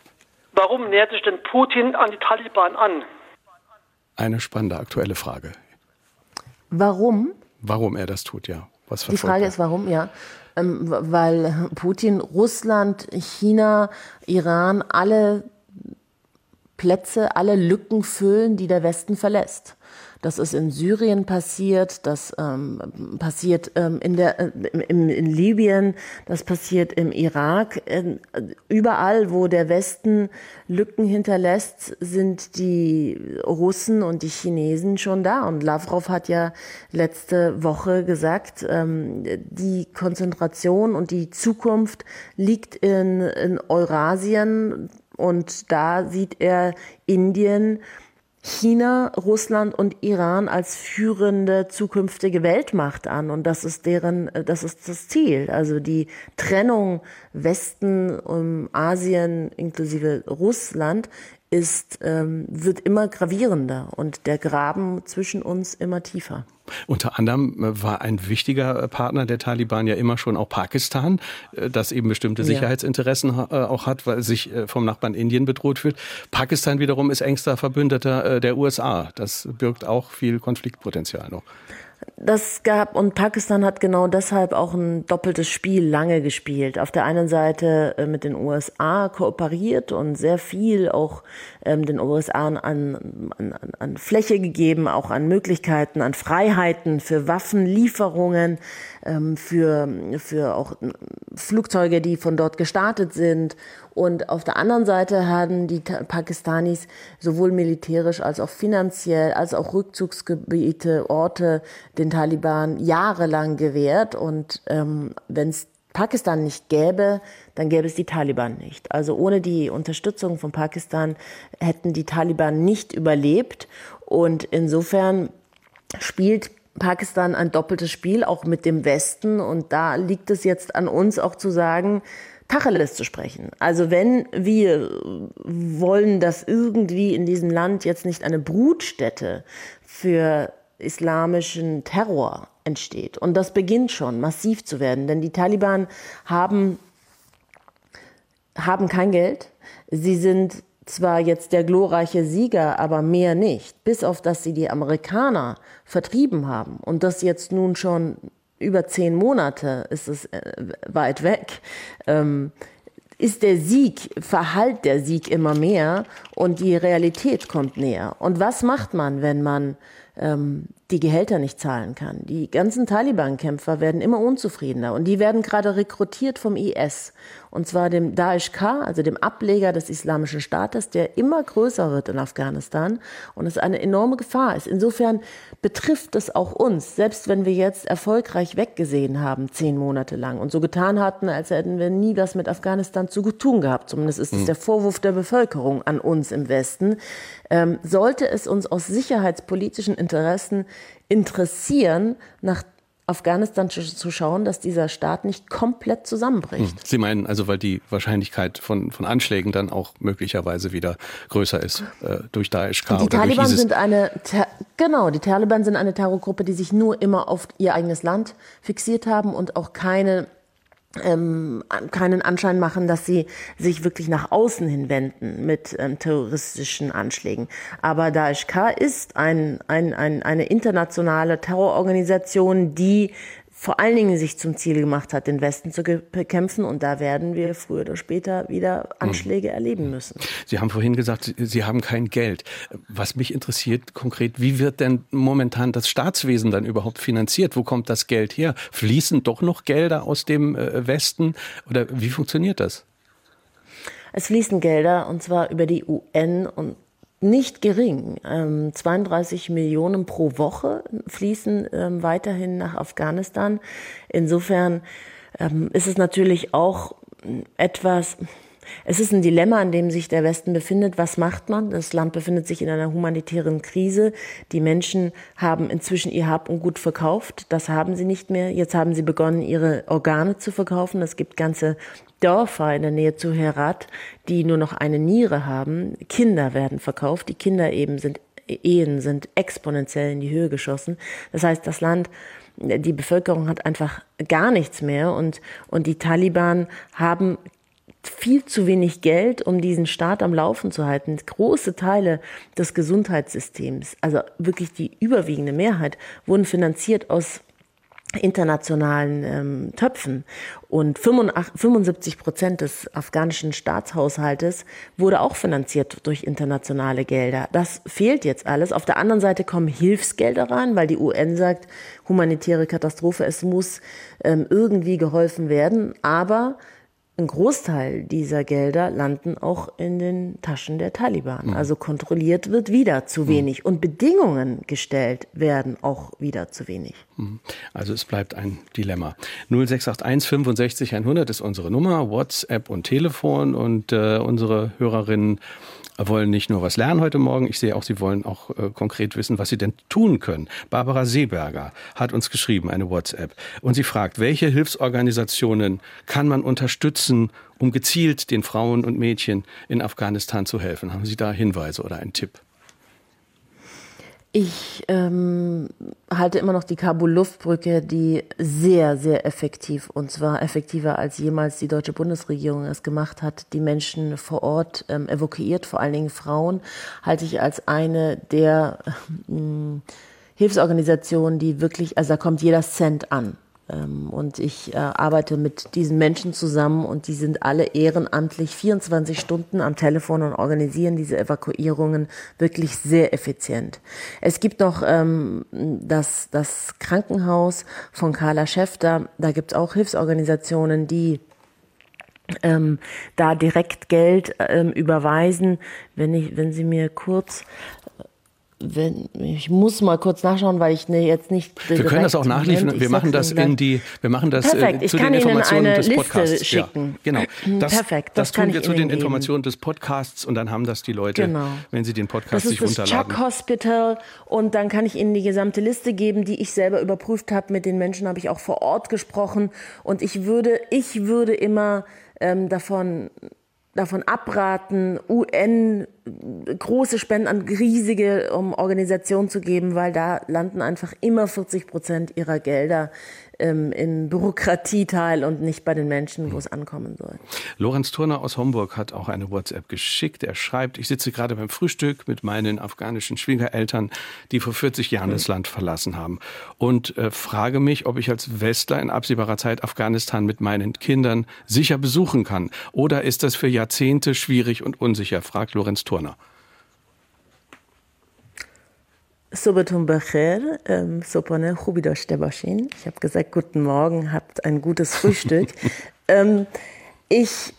Warum nähert sich denn Putin an die Taliban an? Eine spannende aktuelle Frage. Warum? Warum er das tut, ja. Was die Frage ist, warum, ja. Ähm, weil Putin Russland, China, Iran alle Plätze, alle Lücken füllen, die der Westen verlässt. Das ist in Syrien passiert, das ähm, passiert ähm, in, der, äh, im, in Libyen, das passiert im Irak. In, überall, wo der Westen Lücken hinterlässt, sind die Russen und die Chinesen schon da. Und Lavrov hat ja letzte Woche gesagt, ähm, die Konzentration und die Zukunft liegt in, in Eurasien. Und da sieht er Indien China, Russland und Iran als führende zukünftige Weltmacht an. Und das ist deren, das ist das Ziel. Also die Trennung Westen, um Asien inklusive Russland ist, ähm, wird immer gravierender und der Graben zwischen uns immer tiefer. Unter anderem äh, war ein wichtiger Partner der Taliban ja immer schon auch Pakistan, äh, das eben bestimmte Sicherheitsinteressen ja. Äh, auch hat, weil sich vom Nachbarn Indien bedroht fühlt. Pakistan wiederum ist engster Verbündeter der USA. Das birgt auch viel Konfliktpotenzial noch das gab und Pakistan hat genau deshalb auch ein doppeltes Spiel lange gespielt. Auf der einen Seite äh, mit den USA kooperiert und sehr viel auch ähm, den USA an, an, an Fläche gegeben, auch an Möglichkeiten, an Freiheiten für Waffenlieferungen, ähm, für, für auch Flugzeuge, die von dort gestartet sind. Und auf der anderen Seite haben die Pakistanis sowohl militärisch als auch finanziell, als auch Rückzugsgebiete, Orte den Taliban jahrelang gewährt. Und ähm, wenn es Pakistan nicht gäbe, dann gäbe es die Taliban nicht. Also ohne die Unterstützung von Pakistan hätten die Taliban nicht überlebt. Und insofern spielt Pakistan ein doppeltes Spiel, auch mit dem Westen. Und da liegt es jetzt an uns auch zu sagen, Tacheles zu sprechen. Also wenn wir wollen, dass irgendwie in diesem Land jetzt nicht eine Brutstätte für islamischen Terror entsteht. Und das beginnt schon massiv zu werden, denn die Taliban haben, haben kein Geld. Sie sind zwar jetzt der glorreiche Sieger, aber mehr nicht, bis auf dass sie die Amerikaner vertrieben haben und das jetzt nun schon über zehn Monate ist es äh, weit weg. Ähm, ist der Sieg, verhallt der Sieg immer mehr und die Realität kommt näher. Und was macht man, wenn man ähm, die Gehälter nicht zahlen kann. Die ganzen Taliban-Kämpfer werden immer unzufriedener und die werden gerade rekrutiert vom IS und zwar dem Daesh-K, also dem Ableger des Islamischen Staates, der immer größer wird in Afghanistan und es eine enorme Gefahr ist. Insofern betrifft es auch uns, selbst wenn wir jetzt erfolgreich weggesehen haben, zehn Monate lang und so getan hatten, als hätten wir nie was mit Afghanistan zu tun gehabt. Zumindest ist es mhm. der Vorwurf der Bevölkerung an uns im Westen. Ähm, sollte es uns aus sicherheitspolitischen Interessen interessieren, nach Afghanistan zu schauen, dass dieser Staat nicht komplett zusammenbricht. Hm. Sie meinen also, weil die Wahrscheinlichkeit von, von Anschlägen dann auch möglicherweise wieder größer ist äh, durch Daesh. Die Taliban sind eine, genau, die Taliban sind eine Terrorgruppe, die sich nur immer auf ihr eigenes Land fixiert haben und auch keine ähm, keinen Anschein machen, dass sie sich wirklich nach außen hin wenden mit ähm, terroristischen Anschlägen. Aber Daesh K ist ein, ein, ein, eine internationale Terrororganisation, die vor allen Dingen sich zum Ziel gemacht hat, den Westen zu bekämpfen. Und da werden wir früher oder später wieder Anschläge mhm. erleben müssen. Sie haben vorhin gesagt, Sie haben kein Geld. Was mich interessiert konkret, wie wird denn momentan das Staatswesen dann überhaupt finanziert? Wo kommt das Geld her? Fließen doch noch Gelder aus dem äh, Westen? Oder wie funktioniert das? Es fließen Gelder und zwar über die UN und nicht gering. Ähm, 32 Millionen pro Woche fließen ähm, weiterhin nach Afghanistan. Insofern ähm, ist es natürlich auch etwas, es ist ein Dilemma, in dem sich der Westen befindet. Was macht man? Das Land befindet sich in einer humanitären Krise. Die Menschen haben inzwischen ihr Hab und Gut verkauft. Das haben sie nicht mehr. Jetzt haben sie begonnen, ihre Organe zu verkaufen. Es gibt ganze Dörfer in der Nähe zu Herat, die nur noch eine Niere haben. Kinder werden verkauft. Die Kinder eben sind, Ehen sind exponentiell in die Höhe geschossen. Das heißt, das Land, die Bevölkerung hat einfach gar nichts mehr und, und die Taliban haben viel zu wenig Geld, um diesen Staat am Laufen zu halten. Große Teile des Gesundheitssystems, also wirklich die überwiegende Mehrheit, wurden finanziert aus internationalen ähm, Töpfen. Und 75 Prozent des afghanischen Staatshaushaltes wurde auch finanziert durch internationale Gelder. Das fehlt jetzt alles. Auf der anderen Seite kommen Hilfsgelder rein, weil die UN sagt, humanitäre Katastrophe, es muss ähm, irgendwie geholfen werden. Aber ein Großteil dieser Gelder landen auch in den Taschen der Taliban. Mhm. Also kontrolliert wird wieder zu mhm. wenig und Bedingungen gestellt werden auch wieder zu wenig. Mhm. Also es bleibt ein Dilemma. 0681 65 100 ist unsere Nummer, WhatsApp und Telefon und äh, unsere Hörerinnen wollen nicht nur was lernen heute Morgen, ich sehe auch, sie wollen auch äh, konkret wissen, was sie denn tun können. Barbara Seeberger hat uns geschrieben, eine WhatsApp, und sie fragt, welche Hilfsorganisationen kann man unterstützen, um gezielt den Frauen und Mädchen in Afghanistan zu helfen? Haben Sie da Hinweise oder einen Tipp? Ich ähm, halte immer noch die Kabul-Luftbrücke, die sehr, sehr effektiv, und zwar effektiver als jemals die deutsche Bundesregierung es gemacht hat, die Menschen vor Ort ähm, evakuiert, vor allen Dingen Frauen, halte ich als eine der äh, Hilfsorganisationen, die wirklich, also da kommt jeder Cent an. Ähm, und ich äh, arbeite mit diesen Menschen zusammen und die sind alle ehrenamtlich 24 Stunden am Telefon und organisieren diese Evakuierungen wirklich sehr effizient. Es gibt noch ähm, das, das Krankenhaus von Carla Schäfter. Da gibt es auch Hilfsorganisationen, die ähm, da direkt Geld ähm, überweisen. Wenn ich, wenn Sie mir kurz wenn, ich muss mal kurz nachschauen, weil ich ne, jetzt nicht. Wir können das auch nachliefern. Wir machen das in die, wir machen das Perfekt. Äh, zu den Informationen des Podcasts. Liste schicken. Ja, genau. Das, Perfekt. Das, das tun wir zu den Informationen des Podcasts und dann haben das die Leute, genau. wenn sie den Podcast sich runterladen. Das ist das Chuck Hospital und dann kann ich Ihnen die gesamte Liste geben, die ich selber überprüft habe. Mit den Menschen habe ich auch vor Ort gesprochen und ich würde, ich würde immer ähm, davon davon abraten, UN große Spenden an riesige um Organisationen zu geben, weil da landen einfach immer 40 Prozent ihrer Gelder ähm, im Bürokratieteil und nicht bei den Menschen, wo es ankommen soll. Lorenz Turner aus Homburg hat auch eine WhatsApp geschickt. Er schreibt, ich sitze gerade beim Frühstück mit meinen afghanischen Schwiegereltern, die vor 40 Jahren das Land verlassen haben und äh, frage mich, ob ich als Westler in absehbarer Zeit Afghanistan mit meinen Kindern sicher besuchen kann. Oder ist das für Jahrzehnte schwierig und unsicher, fragt Lorenz Turner. Silvana. Ähm, ich habe gesagt, guten Morgen, habt ein gutes Frühstück. ähm, ich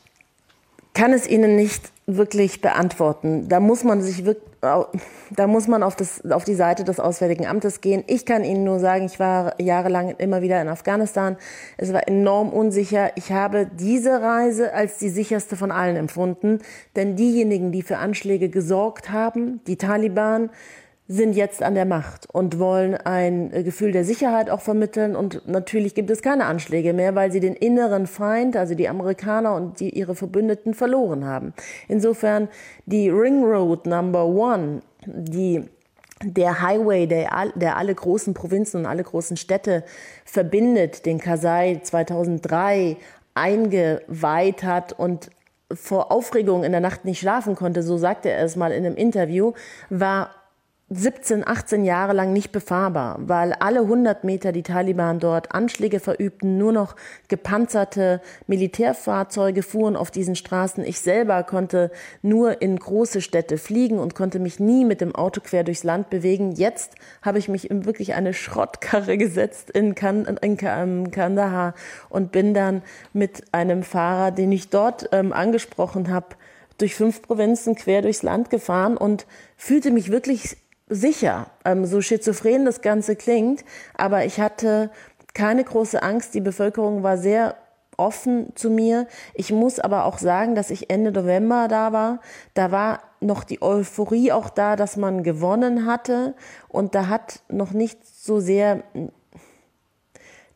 kann es Ihnen nicht wirklich beantworten da muss man sich wirklich da muss man auf, das, auf die Seite des Auswärtigen Amtes gehen. Ich kann Ihnen nur sagen, ich war jahrelang immer wieder in Afghanistan. Es war enorm unsicher. Ich habe diese Reise als die sicherste von allen empfunden, denn diejenigen, die für Anschläge gesorgt haben, die Taliban, sind jetzt an der Macht und wollen ein äh, Gefühl der Sicherheit auch vermitteln. Und natürlich gibt es keine Anschläge mehr, weil sie den inneren Feind, also die Amerikaner und die, ihre Verbündeten verloren haben. Insofern die Ring Road Number One, die der Highway, der, der alle großen Provinzen und alle großen Städte verbindet, den Kasai 2003 eingeweiht hat und vor Aufregung in der Nacht nicht schlafen konnte, so sagte er es mal in einem Interview, war 17, 18 Jahre lang nicht befahrbar, weil alle 100 Meter die Taliban dort Anschläge verübten, nur noch gepanzerte Militärfahrzeuge fuhren auf diesen Straßen. Ich selber konnte nur in große Städte fliegen und konnte mich nie mit dem Auto quer durchs Land bewegen. Jetzt habe ich mich in wirklich eine Schrottkarre gesetzt in, kan in Kandahar und bin dann mit einem Fahrer, den ich dort ähm, angesprochen habe, durch fünf Provinzen quer durchs Land gefahren und fühlte mich wirklich sicher, ähm, so schizophren das Ganze klingt, aber ich hatte keine große Angst. Die Bevölkerung war sehr offen zu mir. Ich muss aber auch sagen, dass ich Ende November da war. Da war noch die Euphorie auch da, dass man gewonnen hatte. Und da hat noch nicht so sehr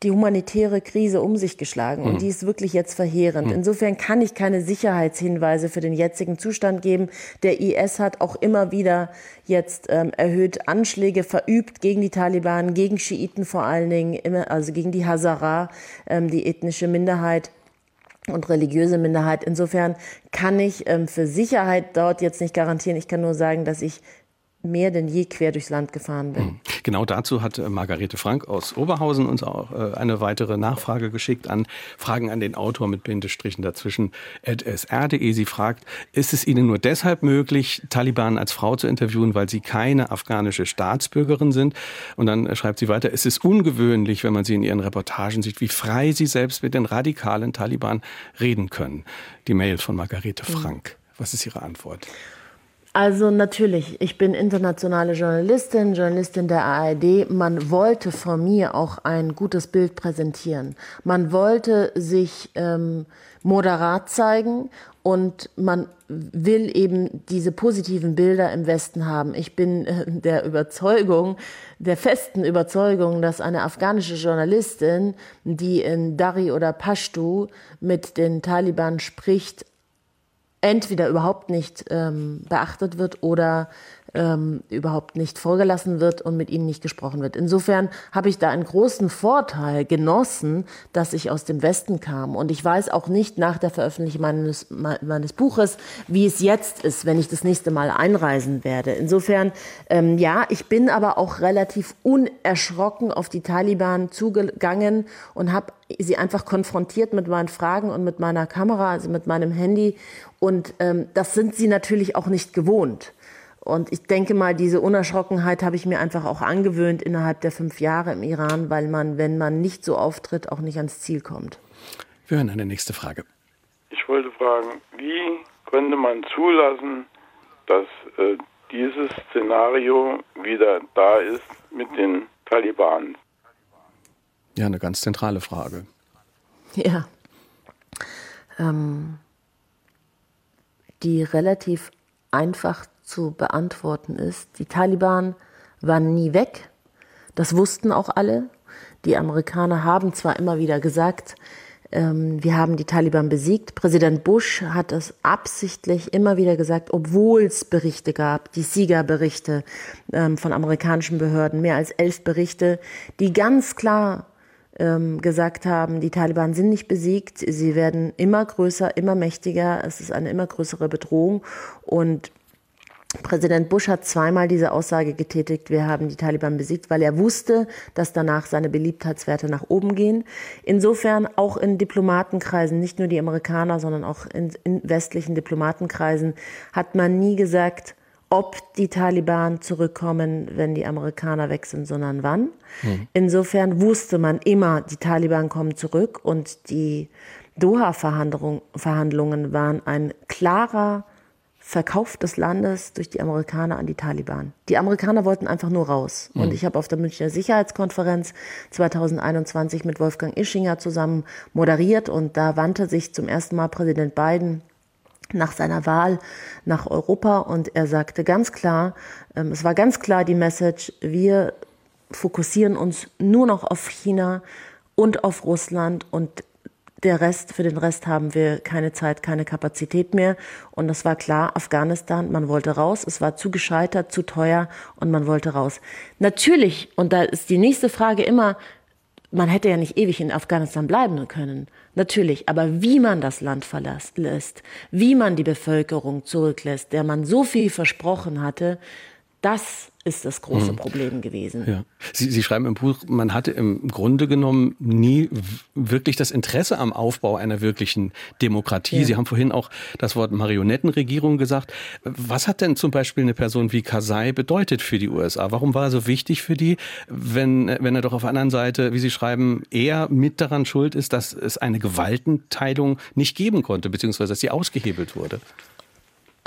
die humanitäre Krise um sich geschlagen und hm. die ist wirklich jetzt verheerend. Hm. Insofern kann ich keine Sicherheitshinweise für den jetzigen Zustand geben. Der IS hat auch immer wieder jetzt ähm, erhöht Anschläge verübt gegen die Taliban, gegen Schiiten vor allen Dingen, immer, also gegen die Hazara, ähm, die ethnische Minderheit und religiöse Minderheit. Insofern kann ich ähm, für Sicherheit dort jetzt nicht garantieren. Ich kann nur sagen, dass ich mehr denn je quer durchs Land gefahren bin. Hm. Genau dazu hat äh, Margarete Frank aus Oberhausen uns auch äh, eine weitere Nachfrage geschickt an Fragen an den Autor mit Bindestrichen dazwischen sr.de. Sie fragt, ist es Ihnen nur deshalb möglich, Taliban als Frau zu interviewen, weil Sie keine afghanische Staatsbürgerin sind? Und dann äh, schreibt sie weiter, es ist ungewöhnlich, wenn man Sie in Ihren Reportagen sieht, wie frei Sie selbst mit den radikalen Taliban reden können. Die Mail von Margarete hm. Frank. Was ist Ihre Antwort? Also natürlich, ich bin internationale Journalistin, Journalistin der ARD. Man wollte von mir auch ein gutes Bild präsentieren. Man wollte sich ähm, moderat zeigen und man will eben diese positiven Bilder im Westen haben. Ich bin äh, der Überzeugung, der festen Überzeugung, dass eine afghanische Journalistin, die in Dari oder Pashtu mit den Taliban spricht, entweder überhaupt nicht ähm, beachtet wird oder ähm, überhaupt nicht vorgelassen wird und mit ihnen nicht gesprochen wird. Insofern habe ich da einen großen Vorteil genossen, dass ich aus dem Westen kam. Und ich weiß auch nicht nach der Veröffentlichung meines, meines Buches, wie es jetzt ist, wenn ich das nächste Mal einreisen werde. Insofern, ähm, ja, ich bin aber auch relativ unerschrocken auf die Taliban zugegangen und habe sie einfach konfrontiert mit meinen Fragen und mit meiner Kamera, also mit meinem Handy. Und ähm, das sind sie natürlich auch nicht gewohnt. Und ich denke mal, diese Unerschrockenheit habe ich mir einfach auch angewöhnt innerhalb der fünf Jahre im Iran, weil man, wenn man nicht so auftritt, auch nicht ans Ziel kommt. Wir hören eine nächste Frage. Ich wollte fragen, wie könnte man zulassen, dass äh, dieses Szenario wieder da ist mit den Taliban? Ja, eine ganz zentrale Frage. Ja. Ähm, die relativ einfach zu beantworten ist. Die Taliban waren nie weg. Das wussten auch alle. Die Amerikaner haben zwar immer wieder gesagt, ähm, wir haben die Taliban besiegt. Präsident Bush hat es absichtlich immer wieder gesagt, obwohl es Berichte gab, die Siegerberichte ähm, von amerikanischen Behörden, mehr als elf Berichte, die ganz klar ähm, gesagt haben, die Taliban sind nicht besiegt, sie werden immer größer, immer mächtiger, es ist eine immer größere Bedrohung und Präsident Bush hat zweimal diese Aussage getätigt, wir haben die Taliban besiegt, weil er wusste, dass danach seine Beliebtheitswerte nach oben gehen. Insofern auch in Diplomatenkreisen, nicht nur die Amerikaner, sondern auch in, in westlichen Diplomatenkreisen, hat man nie gesagt, ob die Taliban zurückkommen, wenn die Amerikaner weg sind, sondern wann. Mhm. Insofern wusste man immer, die Taliban kommen zurück und die Doha-Verhandlungen waren ein klarer Verkauf des Landes durch die Amerikaner an die Taliban. Die Amerikaner wollten einfach nur raus. Mhm. Und ich habe auf der Münchner Sicherheitskonferenz 2021 mit Wolfgang Ischinger zusammen moderiert und da wandte sich zum ersten Mal Präsident Biden nach seiner Wahl nach Europa und er sagte ganz klar, ähm, es war ganz klar die Message, wir fokussieren uns nur noch auf China und auf Russland und der Rest, für den Rest haben wir keine Zeit, keine Kapazität mehr. Und das war klar, Afghanistan, man wollte raus, es war zu gescheitert, zu teuer und man wollte raus. Natürlich, und da ist die nächste Frage immer, man hätte ja nicht ewig in Afghanistan bleiben können. Natürlich, aber wie man das Land verlässt, wie man die Bevölkerung zurücklässt, der man so viel versprochen hatte, das ist das große hm. Problem gewesen. Ja. Sie, Sie schreiben im Buch, man hatte im Grunde genommen nie wirklich das Interesse am Aufbau einer wirklichen Demokratie. Ja. Sie haben vorhin auch das Wort Marionettenregierung gesagt. Was hat denn zum Beispiel eine Person wie Karzai bedeutet für die USA? Warum war er so wichtig für die, wenn, wenn er doch auf der anderen Seite, wie Sie schreiben, eher mit daran schuld ist, dass es eine Gewaltenteilung nicht geben konnte, beziehungsweise dass sie ausgehebelt wurde?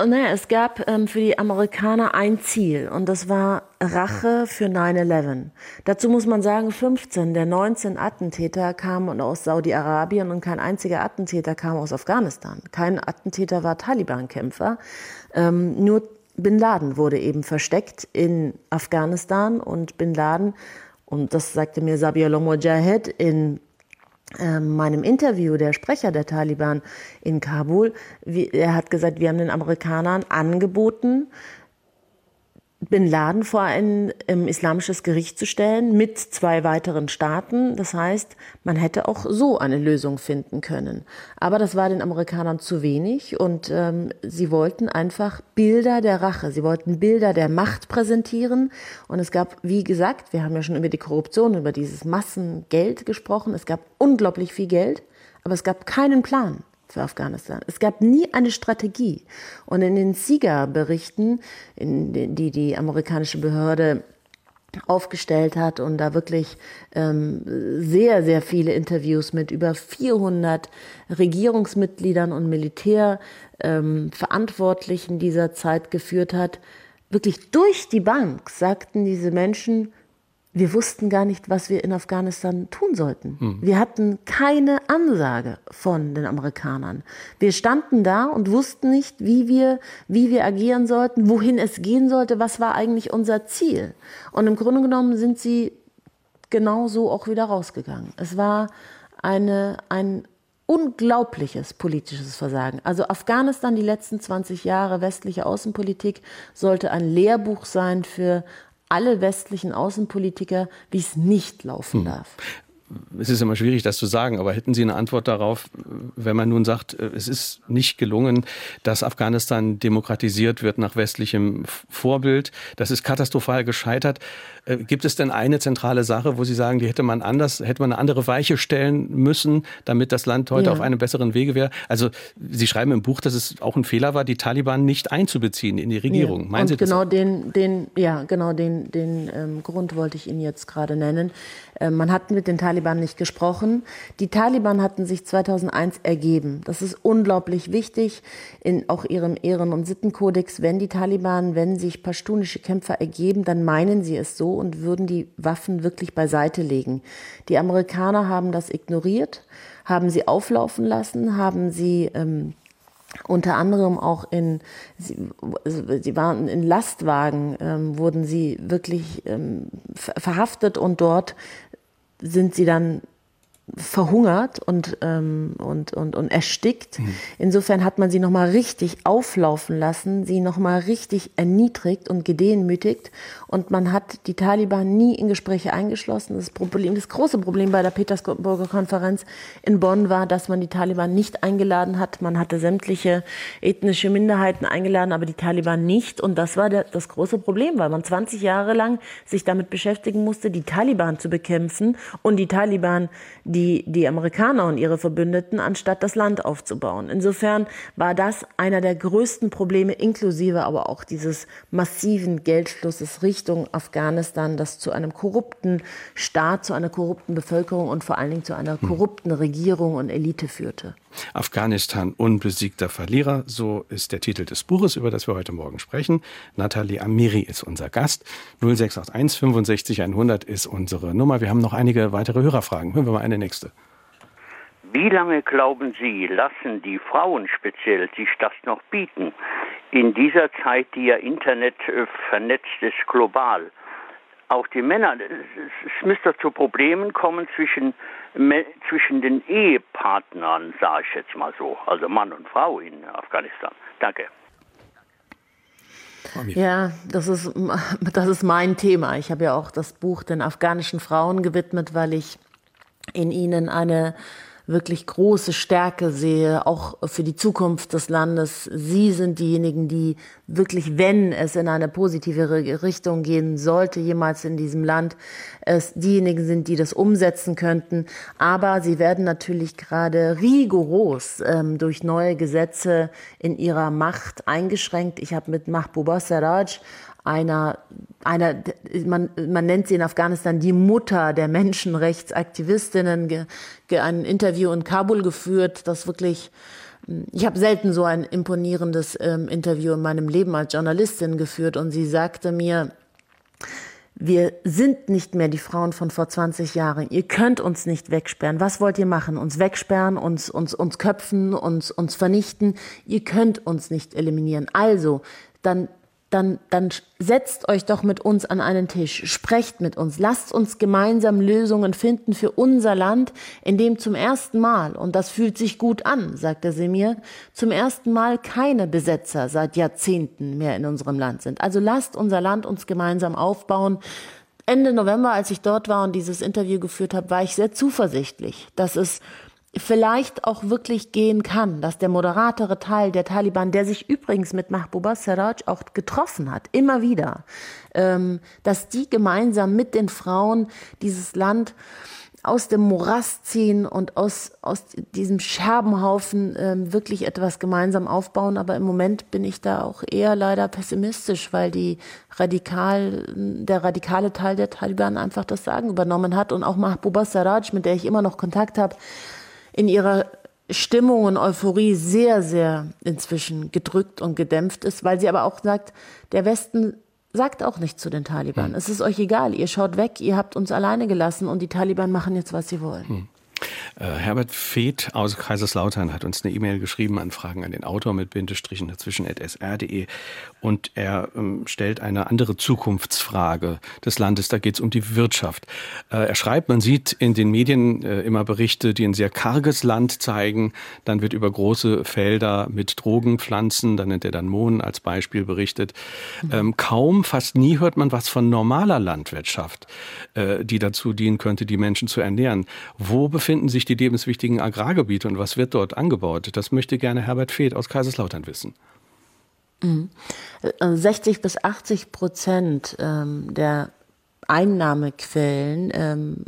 Naja, es gab ähm, für die Amerikaner ein Ziel und das war Rache für 9-11. Dazu muss man sagen, 15 der 19 Attentäter kamen aus Saudi-Arabien und kein einziger Attentäter kam aus Afghanistan. Kein Attentäter war Taliban-Kämpfer. Ähm, nur Bin Laden wurde eben versteckt in Afghanistan und Bin Laden, und das sagte mir Sabiullah Mujahid in meinem Interview, der Sprecher der Taliban in Kabul, er hat gesagt, wir haben den Amerikanern angeboten, Bin Laden vor ein ähm, islamisches Gericht zu stellen mit zwei weiteren Staaten. Das heißt, man hätte auch so eine Lösung finden können. Aber das war den Amerikanern zu wenig und ähm, sie wollten einfach Bilder der Rache, sie wollten Bilder der Macht präsentieren. Und es gab, wie gesagt, wir haben ja schon über die Korruption, über dieses Massengeld gesprochen. Es gab unglaublich viel Geld, aber es gab keinen Plan für Afghanistan. Es gab nie eine Strategie. Und in den SIGA-Berichten, die die amerikanische Behörde aufgestellt hat und da wirklich ähm, sehr, sehr viele Interviews mit über 400 Regierungsmitgliedern und Militärverantwortlichen ähm, dieser Zeit geführt hat, wirklich durch die Bank sagten diese Menschen, wir wussten gar nicht, was wir in Afghanistan tun sollten. Hm. Wir hatten keine Ansage von den Amerikanern. Wir standen da und wussten nicht, wie wir, wie wir agieren sollten, wohin es gehen sollte, was war eigentlich unser Ziel. Und im Grunde genommen sind sie genauso auch wieder rausgegangen. Es war eine, ein unglaubliches politisches Versagen. Also Afghanistan, die letzten 20 Jahre westliche Außenpolitik, sollte ein Lehrbuch sein für alle westlichen Außenpolitiker, wie es nicht laufen hm. darf es ist immer schwierig, das zu sagen, aber hätten Sie eine Antwort darauf, wenn man nun sagt, äh, es ist nicht gelungen, dass Afghanistan demokratisiert wird nach westlichem Vorbild, das ist katastrophal gescheitert. Äh, gibt es denn eine zentrale Sache, wo Sie sagen, die hätte man anders, hätte man eine andere Weiche stellen müssen, damit das Land heute ja. auf einem besseren Wege wäre? Also Sie schreiben im Buch, dass es auch ein Fehler war, die Taliban nicht einzubeziehen in die Regierung. Ja. Meinen Und Sie das? Genau den, den, ja, genau den, den ähm, Grund wollte ich Ihnen jetzt gerade nennen. Äh, man hat mit den Taliban nicht gesprochen. Die Taliban hatten sich 2001 ergeben. Das ist unglaublich wichtig in auch ihrem Ehren- und Sittenkodex. Wenn die Taliban, wenn sich pashtunische Kämpfer ergeben, dann meinen sie es so und würden die Waffen wirklich beiseite legen. Die Amerikaner haben das ignoriert, haben sie auflaufen lassen, haben sie ähm, unter anderem auch in, sie, sie waren in Lastwagen, ähm, wurden sie wirklich ähm, verhaftet und dort sind sie dann verhungert und, ähm, und, und, und erstickt. Mhm. Insofern hat man sie nochmal richtig auflaufen lassen, sie nochmal richtig erniedrigt und gedemütigt. Und man hat die Taliban nie in Gespräche eingeschlossen. Das, Problem, das große Problem bei der Petersburger Konferenz in Bonn war, dass man die Taliban nicht eingeladen hat. Man hatte sämtliche ethnische Minderheiten eingeladen, aber die Taliban nicht. Und das war der, das große Problem, weil man 20 Jahre lang sich damit beschäftigen musste, die Taliban zu bekämpfen und die Taliban, die die, die Amerikaner und ihre Verbündeten, anstatt das Land aufzubauen. Insofern war das einer der größten Probleme, inklusive aber auch dieses massiven Geldflusses Richtung Afghanistan, das zu einem korrupten Staat, zu einer korrupten Bevölkerung und vor allen Dingen zu einer hm. korrupten Regierung und Elite führte. Afghanistan unbesiegter Verlierer, so ist der Titel des Buches, über das wir heute Morgen sprechen. Nathalie Amiri ist unser Gast. 0681 65 100 ist unsere Nummer. Wir haben noch einige weitere Hörerfragen. Hören wir mal eine nächste. Wie lange glauben Sie, lassen die Frauen speziell sich das noch bieten? In dieser Zeit, die ja Internet äh, vernetzt ist global auch die Männer, es müsste zu Problemen kommen zwischen, zwischen den Ehepartnern, sage ich jetzt mal so, also Mann und Frau in Afghanistan. Danke. Ja, das ist, das ist mein Thema. Ich habe ja auch das Buch den afghanischen Frauen gewidmet, weil ich in ihnen eine wirklich große Stärke sehe, auch für die Zukunft des Landes. Sie sind diejenigen, die wirklich, wenn es in eine positive Richtung gehen sollte, jemals in diesem Land, es diejenigen sind, die das umsetzen könnten. Aber sie werden natürlich gerade rigoros ähm, durch neue Gesetze in ihrer Macht eingeschränkt. Ich habe mit Mahbouba Saraj einer, einer man, man nennt sie in Afghanistan die Mutter der Menschenrechtsaktivistinnen, ein Interview in Kabul geführt, das wirklich, ich habe selten so ein imponierendes ähm, Interview in meinem Leben als Journalistin geführt und sie sagte mir, wir sind nicht mehr die Frauen von vor 20 Jahren. Ihr könnt uns nicht wegsperren. Was wollt ihr machen? Uns wegsperren, uns, uns, uns köpfen, uns, uns vernichten? Ihr könnt uns nicht eliminieren. Also, dann dann, dann setzt euch doch mit uns an einen Tisch, sprecht mit uns, lasst uns gemeinsam Lösungen finden für unser Land, in dem zum ersten Mal, und das fühlt sich gut an, sagte sie mir, zum ersten Mal keine Besetzer seit Jahrzehnten mehr in unserem Land sind. Also lasst unser Land uns gemeinsam aufbauen. Ende November, als ich dort war und dieses Interview geführt habe, war ich sehr zuversichtlich, dass es vielleicht auch wirklich gehen kann, dass der moderatere Teil der Taliban, der sich übrigens mit Mahbuba Sarraj auch getroffen hat, immer wieder, ähm, dass die gemeinsam mit den Frauen dieses Land aus dem Morast ziehen und aus, aus diesem Scherbenhaufen ähm, wirklich etwas gemeinsam aufbauen. Aber im Moment bin ich da auch eher leider pessimistisch, weil die radikal, der radikale Teil der Taliban einfach das Sagen übernommen hat und auch Mahbuba Sarraj, mit der ich immer noch Kontakt habe, in ihrer Stimmung und Euphorie sehr, sehr inzwischen gedrückt und gedämpft ist, weil sie aber auch sagt, der Westen sagt auch nicht zu den Taliban. Hm. Es ist euch egal, ihr schaut weg, ihr habt uns alleine gelassen und die Taliban machen jetzt, was sie wollen. Hm. Äh, Herbert Feeth aus Kaiserslautern hat uns eine E-Mail geschrieben an Fragen an den Autor mit Bindestrichen dazwischen sr.de und er ähm, stellt eine andere Zukunftsfrage des Landes. Da geht es um die Wirtschaft. Äh, er schreibt, man sieht in den Medien äh, immer Berichte, die ein sehr karges Land zeigen. Dann wird über große Felder mit Drogenpflanzen, dann nennt er dann Mohn als Beispiel berichtet. Mhm. Ähm, kaum, fast nie hört man was von normaler Landwirtschaft, äh, die dazu dienen könnte, die Menschen zu ernähren. Wo befinden sich die lebenswichtigen Agrargebiete und was wird dort angebaut? Das möchte gerne Herbert Feeth aus Kaiserslautern wissen. 60 mhm. bis 80 Prozent ähm, der Einnahmequellen ähm,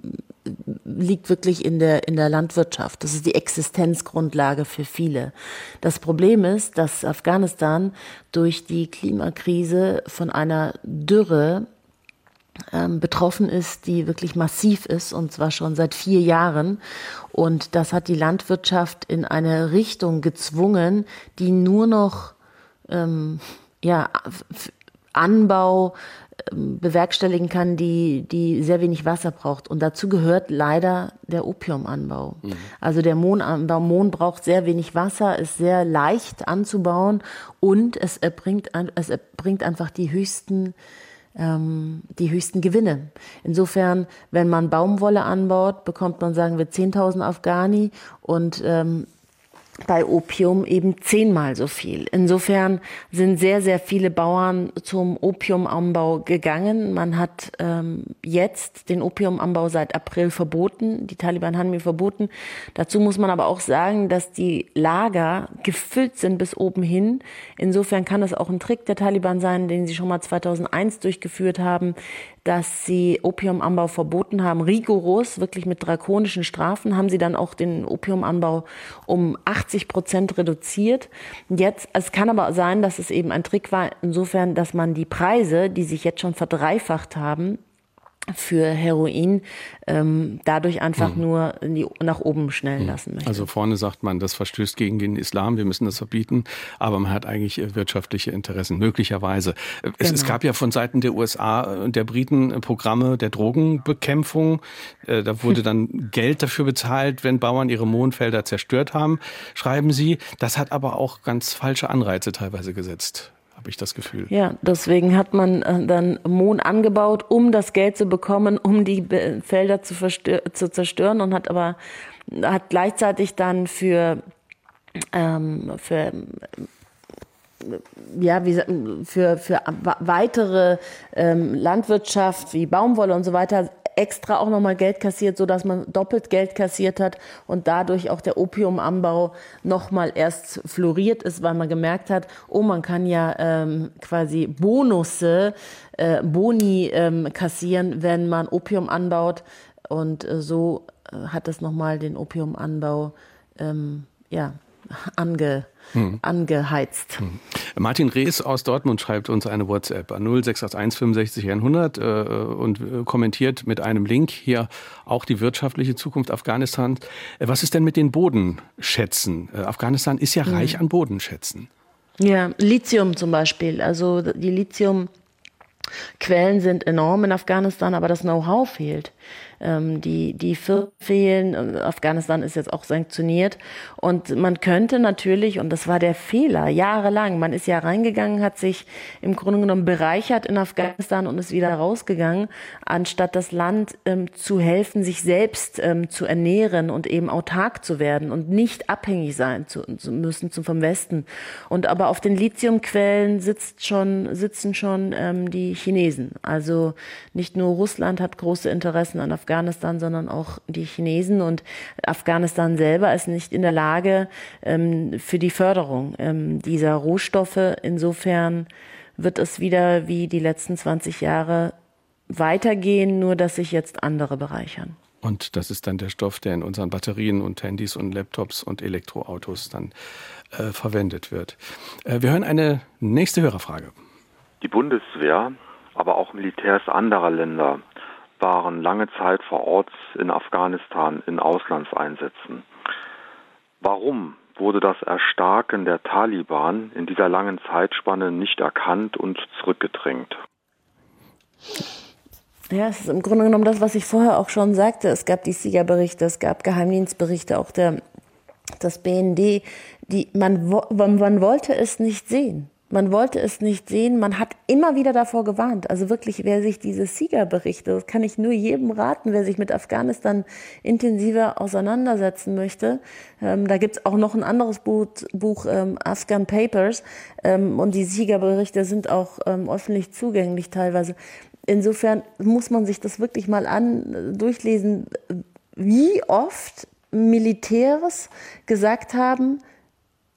liegt wirklich in der, in der Landwirtschaft. Das ist die Existenzgrundlage für viele. Das Problem ist, dass Afghanistan durch die Klimakrise von einer Dürre ähm, betroffen ist, die wirklich massiv ist, und zwar schon seit vier Jahren. Und das hat die Landwirtschaft in eine Richtung gezwungen, die nur noch ähm, ja, Anbau ähm, bewerkstelligen kann, die, die sehr wenig Wasser braucht. Und dazu gehört leider der Opiumanbau. Mhm. Also der Mohnanbau. Mohn braucht sehr wenig Wasser, ist sehr leicht anzubauen und es erbringt, es erbringt einfach die höchsten ähm, die höchsten Gewinne. Insofern, wenn man Baumwolle anbaut, bekommt man, sagen wir, 10.000 Afghani und ähm, bei Opium eben zehnmal so viel. Insofern sind sehr, sehr viele Bauern zum Opiumanbau gegangen. Man hat ähm, jetzt den Opiumanbau seit April verboten. Die Taliban haben ihn verboten. Dazu muss man aber auch sagen, dass die Lager gefüllt sind bis oben hin. Insofern kann es auch ein Trick der Taliban sein, den sie schon mal 2001 durchgeführt haben, dass sie Opiumanbau verboten haben, rigoros, wirklich mit drakonischen Strafen, haben sie dann auch den Opiumanbau um 80 Prozent reduziert. Jetzt, es kann aber sein, dass es eben ein Trick war, insofern, dass man die Preise, die sich jetzt schon verdreifacht haben, für Heroin ähm, dadurch einfach mhm. nur die, nach oben schnellen mhm. lassen möchte. Also vorne sagt man, das verstößt gegen den Islam, wir müssen das verbieten, aber man hat eigentlich äh, wirtschaftliche Interessen, möglicherweise. Genau. Es, es, genau. gab ja von Seiten der USA und der Briten Programme der Drogenbekämpfung. Äh, da wurde dann Geld dafür bezahlt, wenn Bauern ihre Mohnfelder zerstört haben, schreiben Sie. Das hat aber auch ganz falsche Anreize teilweise gesetzt habe ich das Gefühl. Ja, deswegen hat man äh, dann Mohn angebaut, um das Geld zu bekommen, um die Felder zu, zu zerstören und hat aber hat gleichzeitig dann für ähm, für ja, wie, für, für weitere ähm, Landwirtschaft wie Baumwolle und so weiter extra auch nochmal Geld kassiert, so dass man doppelt Geld kassiert hat und dadurch auch der Opiumanbau nochmal erst floriert ist, weil man gemerkt hat, oh, man kann ja ähm, quasi Bonusse, äh, Boni ähm, kassieren, wenn man Opium anbaut. Und äh, so äh, hat es nochmal den Opiumanbau ähm, ja, ange, hm. angeheizt. Hm. Martin Rees aus Dortmund schreibt uns eine WhatsApp an 0681 65 100 äh, und äh, kommentiert mit einem Link hier auch die wirtschaftliche Zukunft Afghanistans. Äh, was ist denn mit den Bodenschätzen? Äh, Afghanistan ist ja hm. reich an Bodenschätzen. Ja, Lithium zum Beispiel. Also die Lithiumquellen sind enorm in Afghanistan, aber das Know-how fehlt. Ähm, die, die Firmen fehlen. Afghanistan ist jetzt auch sanktioniert. Und man könnte natürlich, und das war der Fehler, jahrelang, man ist ja reingegangen, hat sich im Grunde genommen bereichert in Afghanistan und ist wieder rausgegangen, anstatt das Land ähm, zu helfen, sich selbst ähm, zu ernähren und eben autark zu werden und nicht abhängig sein zu, zu müssen zum, vom Westen. Und aber auf den Lithiumquellen sitzt schon, sitzen schon ähm, die Chinesen. Also nicht nur Russland hat große Interessen an Afghanistan, Afghanistan, sondern auch die Chinesen. Und Afghanistan selber ist nicht in der Lage ähm, für die Förderung ähm, dieser Rohstoffe. Insofern wird es wieder wie die letzten 20 Jahre weitergehen, nur dass sich jetzt andere bereichern. Und das ist dann der Stoff, der in unseren Batterien und Handys und Laptops und Elektroautos dann äh, verwendet wird. Äh, wir hören eine nächste Hörerfrage. Die Bundeswehr, aber auch Militärs anderer Länder waren lange Zeit vor Ort in Afghanistan in Auslandseinsätzen. Warum wurde das Erstarken der Taliban in dieser langen Zeitspanne nicht erkannt und zurückgedrängt? Ja, es ist im Grunde genommen das, was ich vorher auch schon sagte. Es gab die Siegerberichte, es gab Geheimdienstberichte, auch der, das BND. Die, man, man wollte es nicht sehen. Man wollte es nicht sehen. Man hat immer wieder davor gewarnt. Also wirklich, wer sich diese Siegerberichte, das kann ich nur jedem raten, wer sich mit Afghanistan intensiver auseinandersetzen möchte. Ähm, da gibt's auch noch ein anderes Buch, Buch ähm, Afghan Papers. Ähm, und die Siegerberichte sind auch ähm, öffentlich zugänglich teilweise. Insofern muss man sich das wirklich mal an durchlesen, wie oft Militärs gesagt haben,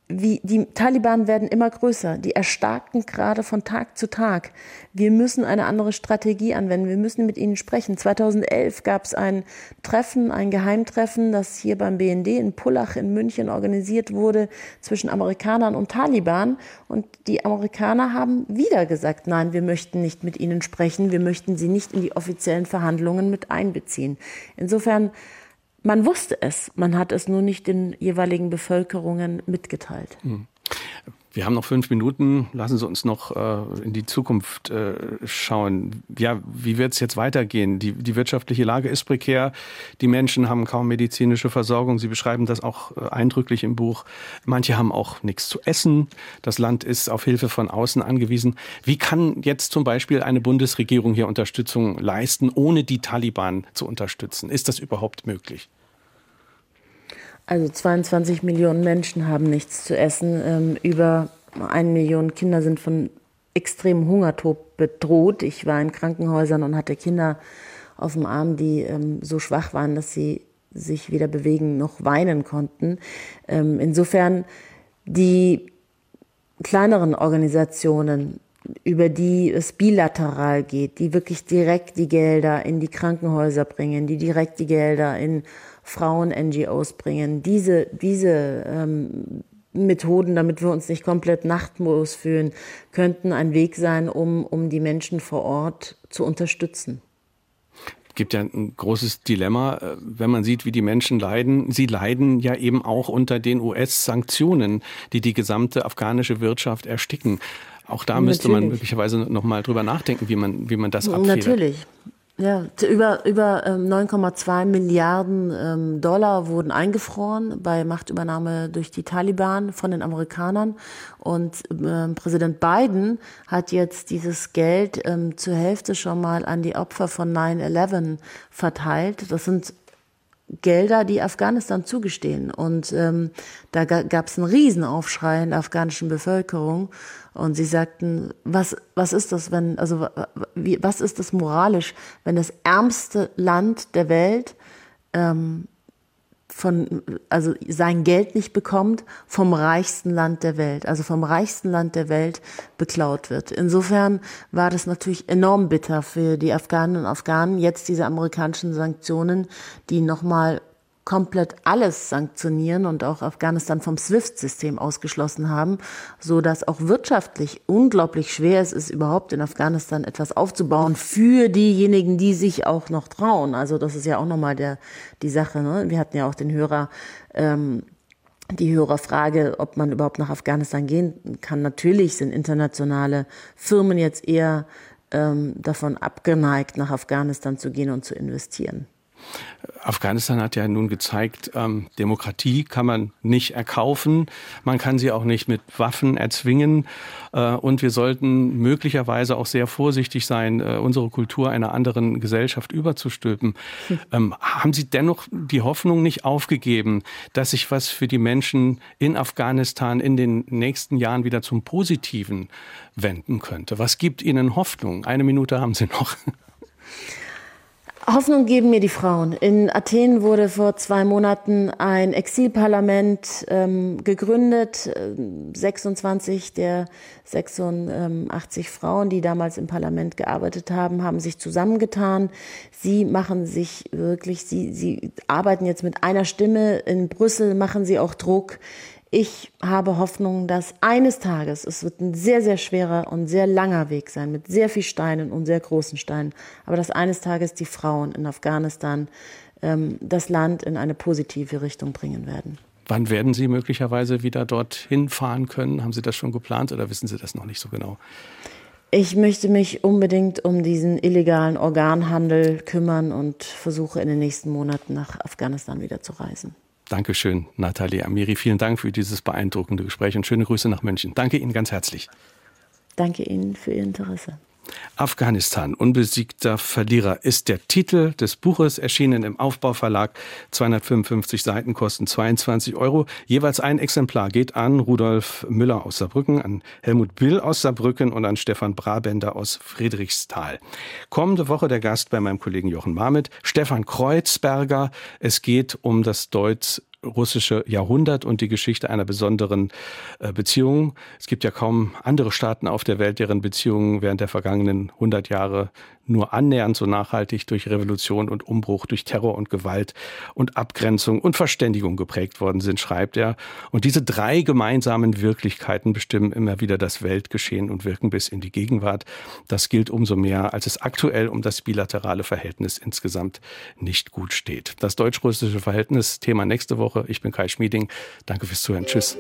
wie die Taliban werden immer größer, die erstarken gerade von Tag zu Tag. Wir müssen eine andere Strategie anwenden, wir müssen mit ihnen sprechen. 2011 gab es ein Treffen, ein Geheimtreffen, das hier beim BND in Pullach in München organisiert wurde zwischen Amerikanern und Taliban. Und die Amerikaner haben wieder gesagt, nein, wir möchten nicht mit ihnen sprechen, wir möchten sie nicht in die offiziellen Verhandlungen mit einbeziehen. Insofern man wusste es, man hat es nur nicht den jeweiligen Bevölkerungen mitgeteilt. Hm. Wir haben noch fünf Minuten. Lassen Sie uns noch äh, in die Zukunft äh, schauen. Ja, wie wird es jetzt weitergehen? Die, die wirtschaftliche Lage ist prekär. Die Menschen haben kaum medizinische Versorgung. Sie beschreiben das auch äh, eindrücklich im Buch. Manche haben auch nichts zu essen. Das Land ist auf Hilfe von außen angewiesen. Wie kann jetzt zum Beispiel eine Bundesregierung hier Unterstützung leisten, ohne die Taliban zu unterstützen? Ist das überhaupt möglich? Also 22 Millionen Menschen haben nichts zu essen. Ähm, über eine Million Kinder sind von extremem Hungertod bedroht. Ich war in Krankenhäusern und hatte Kinder auf dem Arm, die ähm, so schwach waren, dass sie sich weder bewegen noch weinen konnten. Ähm, insofern die kleineren Organisationen, über die es bilateral geht, die wirklich direkt die Gelder in die Krankenhäuser bringen, die direkt die Gelder in Frauen-NGOs bringen. Diese, diese ähm, Methoden, damit wir uns nicht komplett nachtlos fühlen, könnten ein Weg sein, um, um die Menschen vor Ort zu unterstützen gibt ja ein großes Dilemma, wenn man sieht, wie die Menschen leiden. Sie leiden ja eben auch unter den US-Sanktionen, die die gesamte afghanische Wirtschaft ersticken. Auch da müsste Natürlich. man möglicherweise noch mal drüber nachdenken, wie man, wie man das abfedert. Natürlich. Ja, über, über 9,2 ähm, Milliarden ähm, Dollar wurden eingefroren bei Machtübernahme durch die Taliban von den Amerikanern. Und ähm, Präsident Biden hat jetzt dieses Geld zur Hälfte schon mal an die Opfer von 9-11 verteilt. Das sind Gelder, die Afghanistan zugestehen. Und ähm, da gab es einen Riesenaufschrei in der afghanischen Bevölkerung. Und sie sagten, was, was ist das, wenn, also wie, was ist das moralisch, wenn das ärmste Land der Welt ähm, von, also sein Geld nicht bekommt, vom reichsten Land der Welt, also vom reichsten Land der Welt beklaut wird. Insofern war das natürlich enorm bitter für die Afghanen und Afghanen, jetzt diese amerikanischen Sanktionen, die nochmal komplett alles sanktionieren und auch Afghanistan vom SWIFT-System ausgeschlossen haben, so dass auch wirtschaftlich unglaublich schwer es ist, überhaupt in Afghanistan etwas aufzubauen für diejenigen, die sich auch noch trauen. Also das ist ja auch nochmal der, die Sache. Ne? Wir hatten ja auch den Hörer, ähm, die Hörerfrage, ob man überhaupt nach Afghanistan gehen kann. Natürlich sind internationale Firmen jetzt eher ähm, davon abgeneigt, nach Afghanistan zu gehen und zu investieren. Afghanistan hat ja nun gezeigt, ähm, Demokratie kann man nicht erkaufen, man kann sie auch nicht mit Waffen erzwingen äh, und wir sollten möglicherweise auch sehr vorsichtig sein, äh, unsere Kultur einer anderen Gesellschaft überzustülpen. Hm. Ähm, haben Sie dennoch die Hoffnung nicht aufgegeben, dass sich was für die Menschen in Afghanistan in den nächsten Jahren wieder zum Positiven wenden könnte? Was gibt Ihnen Hoffnung? Eine Minute haben Sie noch. Hoffnung geben mir die Frauen. In Athen wurde vor zwei Monaten ein Exilparlament ähm, gegründet. 26 äh, der 86 Frauen, die damals im Parlament gearbeitet haben, haben sich zusammengetan. Sie machen sich wirklich, sie, sie arbeiten jetzt mit einer Stimme. In Brüssel machen sie auch Druck ich habe Hoffnung, dass eines Tages, es wird ein sehr, sehr schwerer und sehr langer Weg sein, mit sehr viel Steinen und sehr großen Steinen, aber dass eines Tages die Frauen in Afghanistan ähm, das Land in eine positive Richtung bringen werden. Wann werden Sie möglicherweise wieder dorthin fahren können? Haben Sie das schon geplant oder wissen Sie das noch nicht so genau? Ich möchte mich unbedingt um diesen illegalen Organhandel kümmern und versuche in den nächsten Monaten nach Afghanistan wieder zu reisen. Dankeschön, Nathalie Amiri. Vielen Dank für dieses beeindruckende Gespräch und schöne Grüße nach München. Danke Ihnen ganz herzlich. Danke Ihnen für Ihr Interesse. Afghanistan, unbesiegter Verlierer, ist der Titel des Buches, erschienen im Aufbauverlag. 255 Seiten kosten 22 Euro. Jeweils ein Exemplar geht an Rudolf Müller aus Saarbrücken, an Helmut Bill aus Saarbrücken und an Stefan Brabender aus Friedrichsthal. Kommende Woche der Gast bei meinem Kollegen Jochen Marmit, Stefan Kreuzberger. Es geht um das Deutsch russische Jahrhundert und die Geschichte einer besonderen äh, Beziehung. Es gibt ja kaum andere Staaten auf der Welt, deren Beziehungen während der vergangenen 100 Jahre nur annähernd so nachhaltig durch Revolution und Umbruch, durch Terror und Gewalt und Abgrenzung und Verständigung geprägt worden sind, schreibt er. Und diese drei gemeinsamen Wirklichkeiten bestimmen immer wieder das Weltgeschehen und wirken bis in die Gegenwart. Das gilt umso mehr, als es aktuell um das bilaterale Verhältnis insgesamt nicht gut steht. Das deutsch-russische Verhältnis, Thema nächste Woche. Ich bin Kai Schmieding. Danke fürs Zuhören. Tschüss.